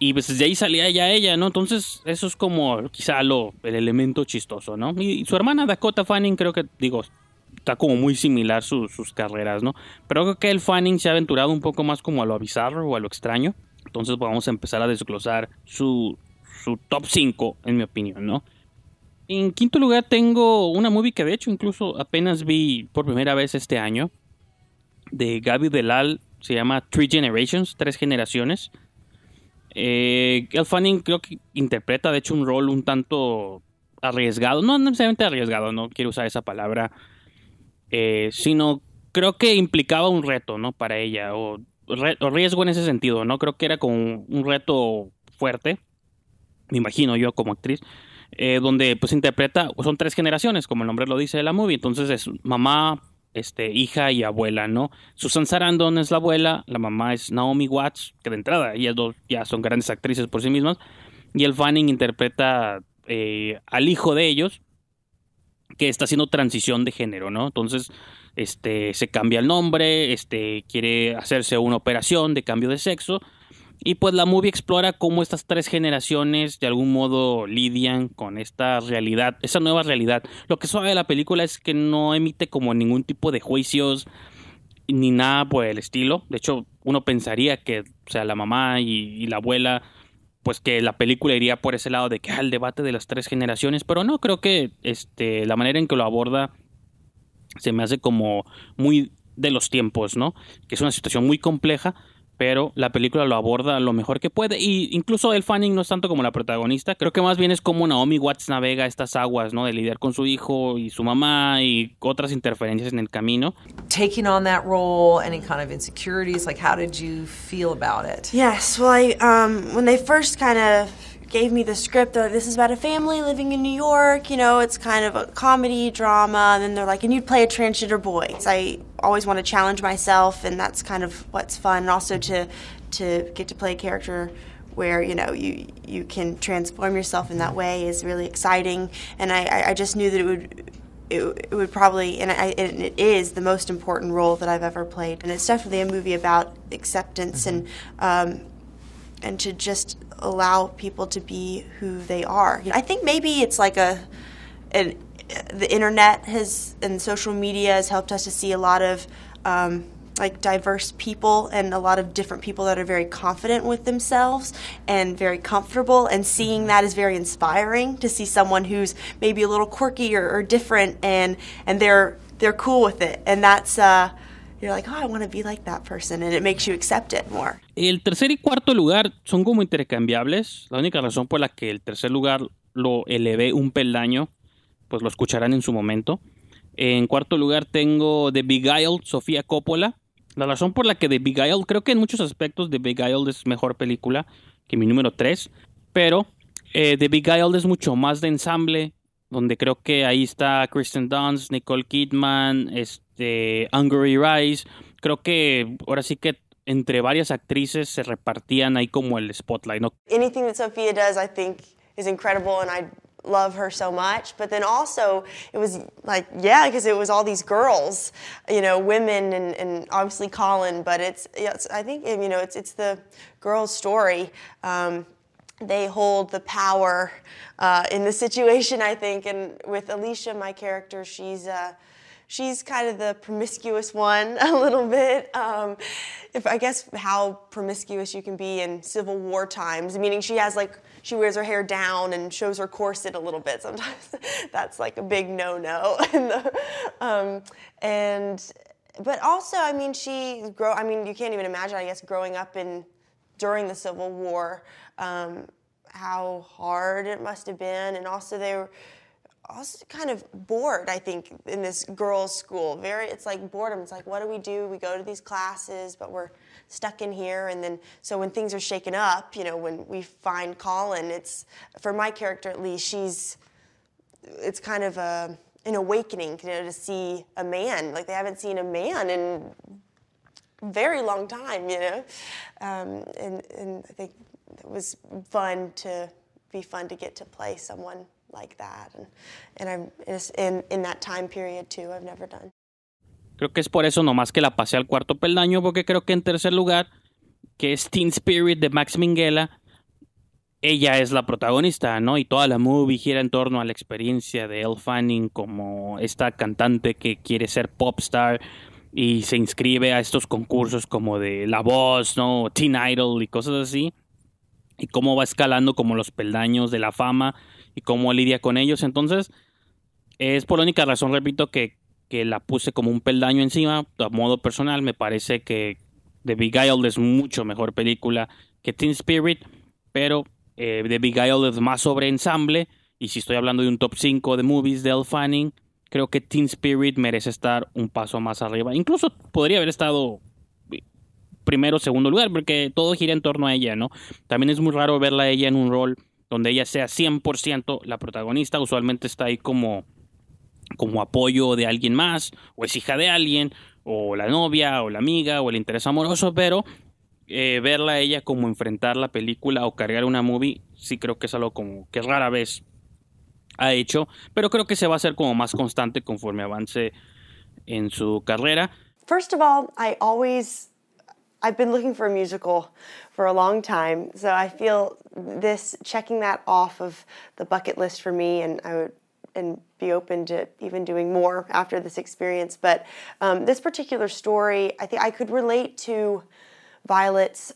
Y pues de ahí salía ya ella, ¿no? Entonces eso es como quizá lo, el elemento chistoso, ¿no? Y, su hermana Dakota Fanning creo que, digo, está como muy similar su- sus carreras, ¿no? Pero creo que el Fanning se ha aventurado un poco más como a lo bizarro o a lo extraño. Entonces vamos a empezar a desglosar su, su top 5, en mi opinión, ¿no? En quinto lugar tengo una movie que de hecho incluso apenas vi por primera vez este año. De Gaby Delal. Se llama Three Generations, Tres Generaciones. Eh, El Fanning creo que interpreta de hecho un rol un tanto arriesgado. No necesariamente arriesgado, no quiero usar esa palabra. eh, sino creo que implicaba un reto, ¿no? Para ella. O, re- o riesgo en ese sentido, ¿no? Creo que era como un reto fuerte. Me imagino yo como actriz eh, donde pues interpreta, son tres generaciones, como el nombre lo dice de la movie, entonces es mamá, este, hija y abuela, ¿no? Susan Sarandon es la abuela, la mamá es Naomi Watts, que de entrada ellas dos ya son grandes actrices por sí mismas, y el Fanning interpreta eh, al hijo de ellos, que está haciendo transición de género, ¿no? Entonces, este, se cambia el nombre, este, quiere hacerse una operación de cambio de sexo, y pues la movie explora cómo estas tres generaciones de algún modo lidian con esta realidad, esa nueva realidad. Lo que suave de la película es que no emite como ningún tipo de juicios ni nada por el estilo. De hecho, uno pensaría que, o sea, la mamá y, la abuela, pues que la película iría por ese lado de que ah, el debate de las tres generaciones, pero no, creo que este, la manera en que lo aborda se me hace como muy de los tiempos, ¿no? Que es una situación muy compleja, pero la película lo aborda lo mejor que puede. Y incluso el Fanning no es tanto como la protagonista. Creo que más bien es como Naomi Watts navega estas aguas, ¿no? De lidiar con su hijo y su mamá y otras interferencias en el camino. taking on that role, any kind of insecurities? Like, how did you feel about it? Yes, well, I, um, when they first kind of gave me the script, they're like, this is about a family living in New York, you know, it's kind of a comedy, drama, and then they're like, and you'd play a transgender boy. So I always want to challenge myself, and that's kind of what's fun, and also to, to get to play a character where you know you you can transform yourself in that way is really exciting. And I, I- just knew that it would it, it would probably and, I, and it is the most important role that I've ever played. And it's definitely a movie about acceptance and um, and to just allow people to be who they are. I think maybe it's like a, an, the internet has and social media has helped us to see a lot of um, like diverse people and a lot of different people that are very confident with themselves and very comfortable and seeing that is very inspiring to see someone who's maybe a little quirky or, or different and and they're they're cool with it and that's uh you're like oh I want to be like that person and it makes you accept it more. El tercer y cuarto lugar son como intercambiables. La única razón por la que el tercer lugar lo elevé un peldaño, pues lo escucharán en su momento. En cuarto lugar tengo The Beguiled, Sofía Coppola. La razón por la que The Beguiled, creo que en muchos aspectos The Beguiled es mejor película que mi número 3, pero eh, The Beguiled es mucho más de ensamble, donde creo que ahí está Kristen Dunst, Nicole Kidman, este, Angry Rice. Creo que ahora sí que entre varias actrices se repartían ahí como el spotlight, ¿no? anything that Sophia does, I think, is incredible, and I love her so much. But then also, it was like, yeah, because it was all these girls, you know, women, and, and obviously Colin. But it's, it's I think, you know, it's it's the girl's story. Um, they hold the power uh, in the situation, I think. And with Alicia, my character, she's. Uh, she's kind of the promiscuous one a little bit. Um, if I guess how promiscuous you can be in Civil War times, meaning she has like she wears her hair down and shows her corset a little bit. Sometimes that's like a big no-no. um, and but also, I mean, she grow. I mean, you can't even imagine. I guess growing up in during the Civil War, um, how hard it must have been, and also they were also kind of bored i think in this girls school. Very it's like boredom. It's like what do we do? We go to these classes but we're stuck in here. And then so when things are shaken up you know when we find colin it's for my character at least she's it's kind of a an awakening you know to see a man. Like they haven't seen a man in very long time you know? Um, and, and i think it was fun to be fun to get to play someone like that and, and i'm in, in that time period too i've never done Creo que es por eso nomás que la pasé al cuarto peldaño, porque creo que en tercer lugar, que es Teen Spirit de Max Minghella, ella es la protagonista, ¿no? Y toda la movie gira en torno a la experiencia de Elle Fanning como esta cantante que quiere ser popstar y se inscribe a estos concursos como de La Voz, ¿no? Teen Idol y cosas así. Y cómo va escalando como los peldaños de la fama y cómo lidia con ellos. Entonces, es por la única razón, repito, que, que la puse como un peldaño encima. A modo personal, me parece que The Beguiled es mucho mejor película que Teen Spirit, pero eh, The Beguiled es más sobre ensamble. Y si estoy hablando de un top 5 de movies de Elle Fanning, creo que Teen Spirit merece estar un paso más arriba. Incluso podría haber estado primero o segundo lugar, porque todo gira en torno a ella, ¿no? También es muy raro verla a ella en un rol donde ella sea 100% la protagonista. Usualmente está ahí como como apoyo de alguien más, o es hija de alguien, o la novia, o la amiga, o el interés amoroso, pero eh, verla a ella como enfrentar la película o cargar una movie, sí creo que es algo como que rara vez ha hecho, pero creo que se va a hacer como más constante conforme avance en su carrera. First of all, I always I've been looking for a musical for a long time, so I feel this checking that off of the bucket list for me, and I would and be open to even doing more after this experience. But um, this particular story, I think I could relate to Violet's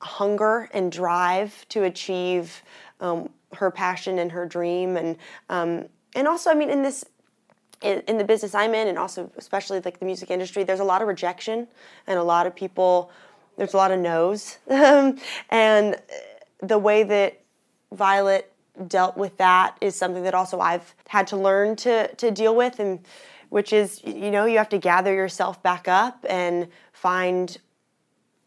hunger and drive to achieve um, her passion and her dream, and um, and also, I mean, in this in, in the business I'm in, and also especially like the music industry, there's a lot of rejection and a lot of people. There's a lot of no's, um, and the way that Violet dealt with that is something that also I've had to learn to to deal with, and which is you know you have to gather yourself back up and find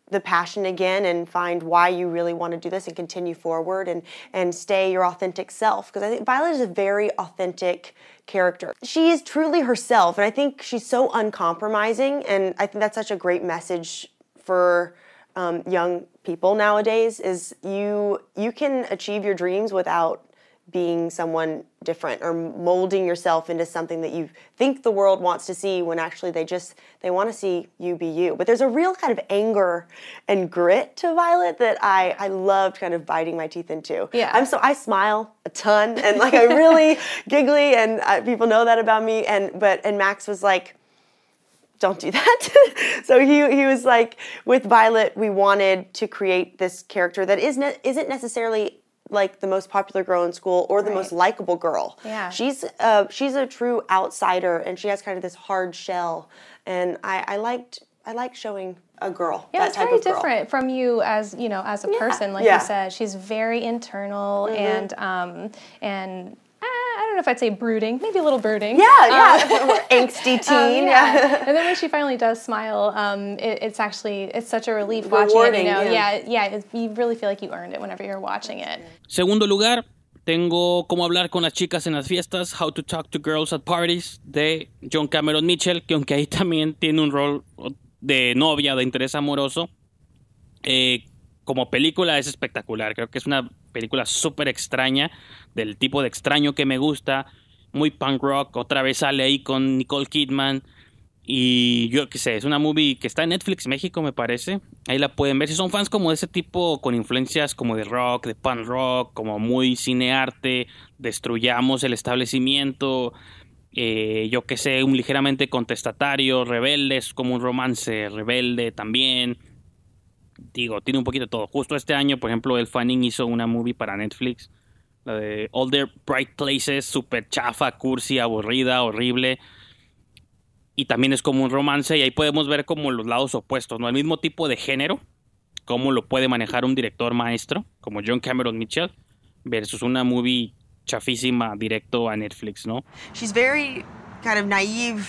the passion again and find why you really want to do this and continue forward and and stay your authentic self because I think Violet is a very authentic character. She is truly herself and I think she's so uncompromising and I think that's such a great message for um, young people nowadays is you you can achieve your dreams without being someone different or molding yourself into something that you think the world wants to see when actually they just they want to see you be you but there's a real kind of anger and grit to violet that i i loved kind of biting my teeth into Yeah. i'm so i smile a ton and like i really giggly and uh, people know that about me and but and max was like don't do that. so he he was like, with Violet, we wanted to create this character that is ne- isn't necessarily like the most popular girl in school or the most likable girl. Yeah. She's uh she's a true outsider and she has kind of this hard shell. And I, I liked I like showing a girl. Yeah, that it's type very of girl. different from you as you know as a person. Like Yeah. you said, she's very internal Mhm. and um, and know if I'd say brooding, maybe a little brooding. Yeah, yeah. Um, Angsty um, teen, yeah. yeah. and then when she finally does smile, um, it, it's actually it's such a relief watching it. Rewarding, You know, yeah. yeah, yeah. you really feel like you earned it whenever you're watching it. Segundo lugar, tengo Cómo hablar con las chicas en las fiestas, How to Talk to Girls at Parties, de John Cameron Mitchell, que aunque ahí también tiene un rol de novia, de interés amoroso, eh, como película es espectacular. Creo que es una película súper extraña, del tipo de extraño que me gusta, muy punk rock, otra vez sale ahí con Nicole Kidman. Y yo qué sé, es una movie que está en Netflix México, me parece. Ahí la pueden ver. Si son fans como de ese tipo, con influencias como de rock, de punk rock, como muy cinearte, destruyamos el establecimiento. eh, yo qué sé, un ligeramente contestatario, rebelde, es como un romance rebelde también. Digo, tiene un poquito de todo. Justo este año, por ejemplo, el Fanning hizo una movie para Netflix. La de All Their Bright Places, super chafa, cursi, aburrida, horrible y también es como un romance y ahí podemos ver como los lados opuestos, ¿no? El mismo tipo de género, cómo lo puede manejar un director maestro, como John Cameron Mitchell, versus una movie chafísima directo a Netflix, ¿no? She's very kind of naive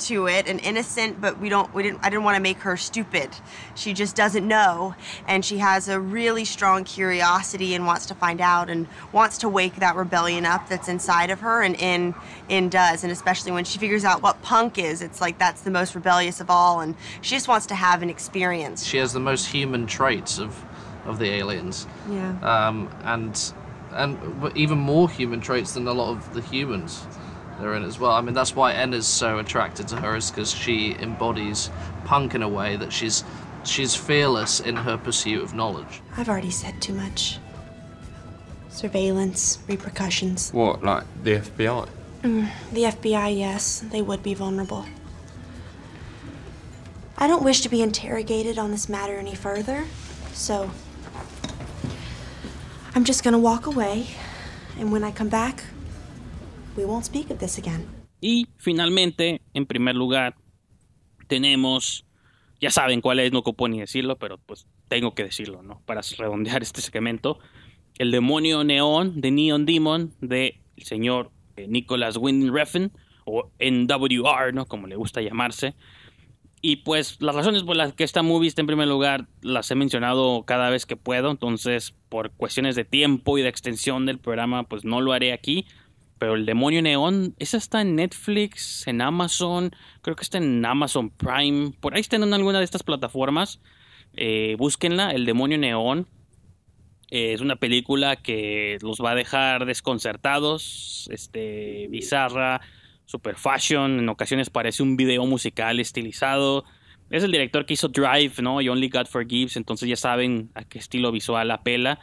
to it and innocent, but we don't we didn't I didn't want to make her stupid. She just doesn't know and she has a really strong curiosity and wants to find out and wants to wake that rebellion up that's inside of her and in in does and especially when she figures out what punk is, it's like that's the most rebellious of all and she just wants to have an experience. She has the most human traits of of the aliens. Yeah. Um, and and even more human traits than a lot of the humans they're in as well. I mean, that's why Enna's so attracted to her is because she embodies punk in a way that she's she's fearless in her pursuit of knowledge. I've already said too much. Surveillance, repercussions. What, like the FBI? Mm, the FBI, yes, they would be vulnerable. I don't wish to be interrogated on this matter any further, so I'm just gonna walk away, and when I come back, we won't speak of this again. Y finalmente, en primer lugar, tenemos, ya saben cuál es, no ocupo ni decirlo, pero pues tengo que decirlo, ¿no? Para redondear este segmento, el demonio neón de Neon Demon de el señor eh, Nicholas Winding Refn o NWR, ¿no? Como le gusta llamarse. Y pues las razones por las que esta movie está en primer lugar las he mencionado cada vez que puedo, entonces por cuestiones de tiempo y de extensión del programa pues no lo haré aquí. Pero el demonio neón, esa está en Netflix, en Amazon, creo que está en Amazon Prime, por ahí está en alguna de estas plataformas. Eh, búsquenla, el demonio neón. Eh, es una película que los va a dejar desconcertados, este, bizarra, super fashion, en ocasiones parece un video musical estilizado. Es el director que hizo Drive, ¿no? Y Only God Forgives, entonces ya saben a qué estilo visual apela.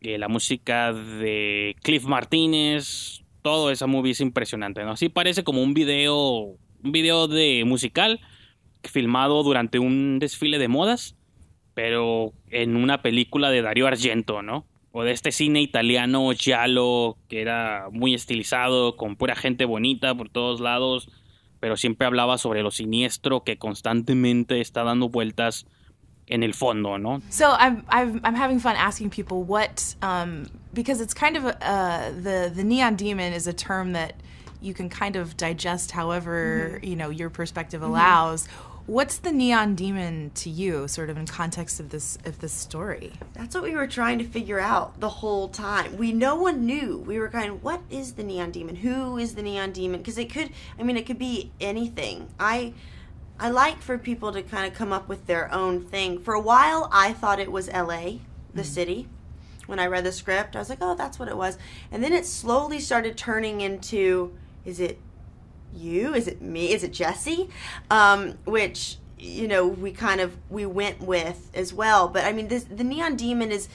Eh, la música de Cliff Martínez, todo esa movie es impresionante, ¿no? Así parece como un video, un video de musical filmado durante un desfile de modas, pero en una película de Dario Argento, ¿no? O de este cine italiano giallo que era muy estilizado, con pura gente bonita por todos lados, pero siempre hablaba sobre lo siniestro que constantemente está dando vueltas en el fondo, ¿no? So I'm I'm I'm having fun asking people what um, because it's kind of a, uh, the the neon demon is a term that you can kind of digest however Mhm. you know your perspective Mhm. allows. What's the neon demon to you, sort of in context of this of this story? That's what we were trying to figure out the whole time. We no one knew. We were kind of what is the neon demon? Who is the neon demon? Because it could I mean it could be anything. I I like for people to kind of come up with their own thing. For a while I thought it was LA, the city. When I read the script, I was like, "Oh, that's what it was." And then it slowly started turning into is it you? Is it me? Is it Jesse? Um, which you know we kind of we went with as well. But i mean this the neon demon is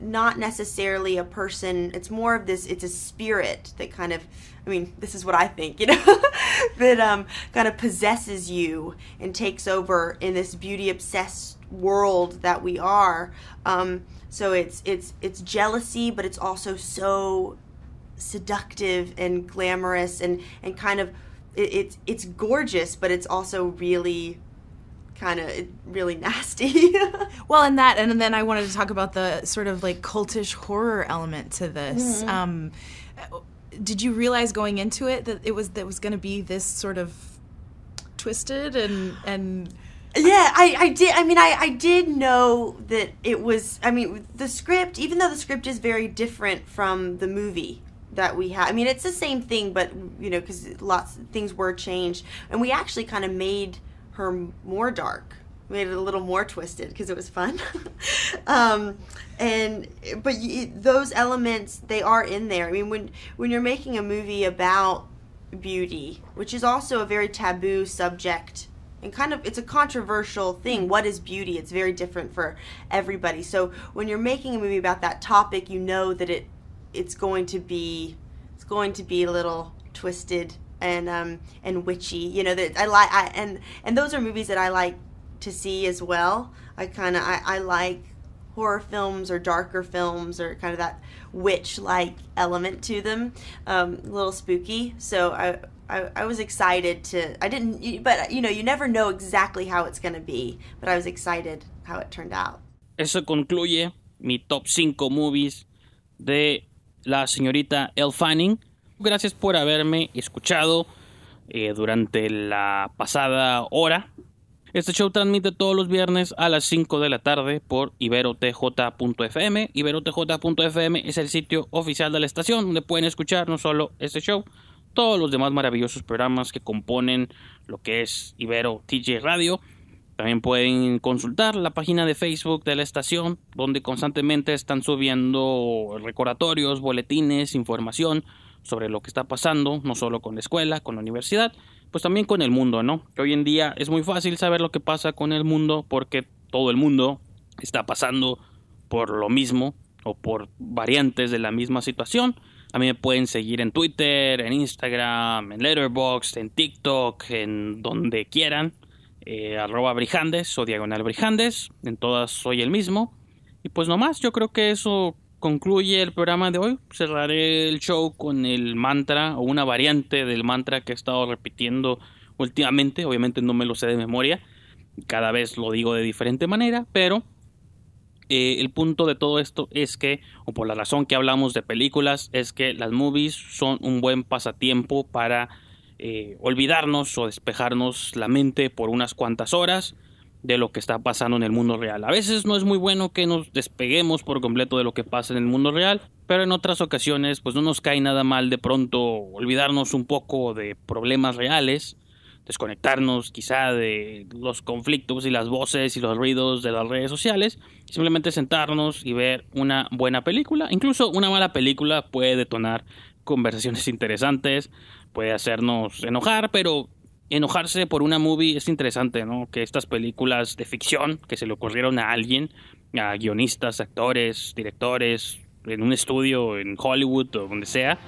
not necessarily a person it's more of this it's a spirit that kind of i mean this is what i think you know that um kind of possesses you and takes over in this beauty obsessed world that we are. Um so it's it's it's jealousy but it's also so seductive and glamorous and and kind of it, it's it's gorgeous but it's also really kind of really nasty Well, and that, and then I wanted to talk about the sort of like cultish horror element to this. Mhm. Um, did you realize going into it that it was that was going to be this sort of twisted and and yeah i i did i mean i i did know that it was i mean the script even though the script is very different from the movie that we had i mean it's the same thing but you know because lots of things were changed and we actually kind of made her more dark made it a little more twisted because it was fun. Um and but y those elements they are in there. I mean when when you're making a movie about beauty which is also a very taboo subject and kind of it's a controversial thing what is beauty? It's very different for everybody. So when you're making a movie about that topic you know that it it's going to be it's going to be a little twisted and um and witchy you know that i like I, and and those are movies that i like to see as well. I kind of I, I like horror films or darker films or kind of that witch like element to them um a little spooky. So i I, I was excited to i didn't but you know you never know exactly how it's going to be but i was excited how it turned out. Eso concluye mi top 5 movies de la señorita Elle Fanning. Gracias por haberme escuchado eh, durante la pasada hora. Este show transmite todos los viernes a las 5 de la tarde por iberotj.fm. Iberotj.fm es el sitio oficial de la estación donde pueden escuchar no solo este show, todos los demás maravillosos programas que componen lo que es Ibero TJ Radio. También pueden consultar la página de Facebook de la estación, donde constantemente están subiendo recordatorios, boletines, información sobre lo que está pasando, no solo con la escuela, con la universidad, pues también con el mundo, ¿no? Que hoy en día es muy fácil saber lo que pasa con el mundo porque todo el mundo está pasando por lo mismo o por variantes de la misma situación. A mí me pueden seguir en Twitter, en Instagram, en Letterboxd, en TikTok, en donde quieran. Eh, arroba Brijandes o diagonal Brijandes. En todas soy el mismo. Y pues nomás, yo creo que eso concluye el programa de hoy. Cerraré el show con el mantra o una variante del mantra que he estado repitiendo últimamente. Obviamente no me lo sé de memoria. Cada vez lo digo de diferente manera, pero eh, el punto de todo esto es que, o por la razón que hablamos de películas, es que las movies son un buen pasatiempo para eh, olvidarnos o despejarnos la mente por unas cuantas horas de lo que está pasando en el mundo real. A veces no es muy bueno que nos despeguemos por completo de lo que pasa en el mundo real, pero en otras ocasiones pues no nos cae nada mal de pronto olvidarnos un poco de problemas reales, desconectarnos quizá de los conflictos y las voces y los ruidos de las redes sociales, simplemente sentarnos y ver una buena película, incluso una mala película puede detonar conversaciones interesantes, puede hacernos enojar, pero enojarse por una movie es interesante, ¿no? Que estas películas de ficción que se le ocurrieron a alguien, a guionistas, actores, directores, en un estudio, en Hollywood o donde sea,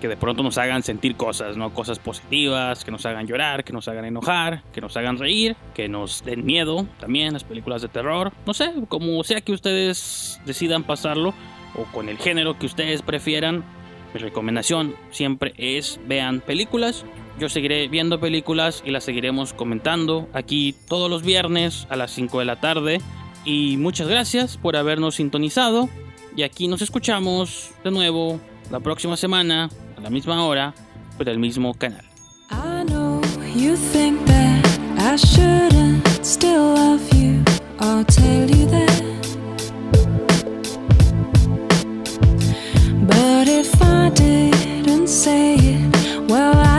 que de pronto nos hagan sentir cosas, ¿no? Cosas positivas, que nos hagan llorar, que nos hagan enojar, que nos hagan reír, que nos den miedo también, las películas de terror, no sé, como sea que ustedes decidan pasarlo o con el género que ustedes prefieran, mi recomendación siempre es vean películas. Yo seguiré viendo películas y las seguiremos comentando aquí todos los viernes a las 5 de la tarde. Y muchas gracias por habernos sintonizado. Y aquí nos escuchamos de nuevo la próxima semana a la misma hora por el mismo canal.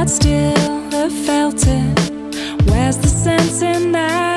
Still have felt it. Where's the sense in that?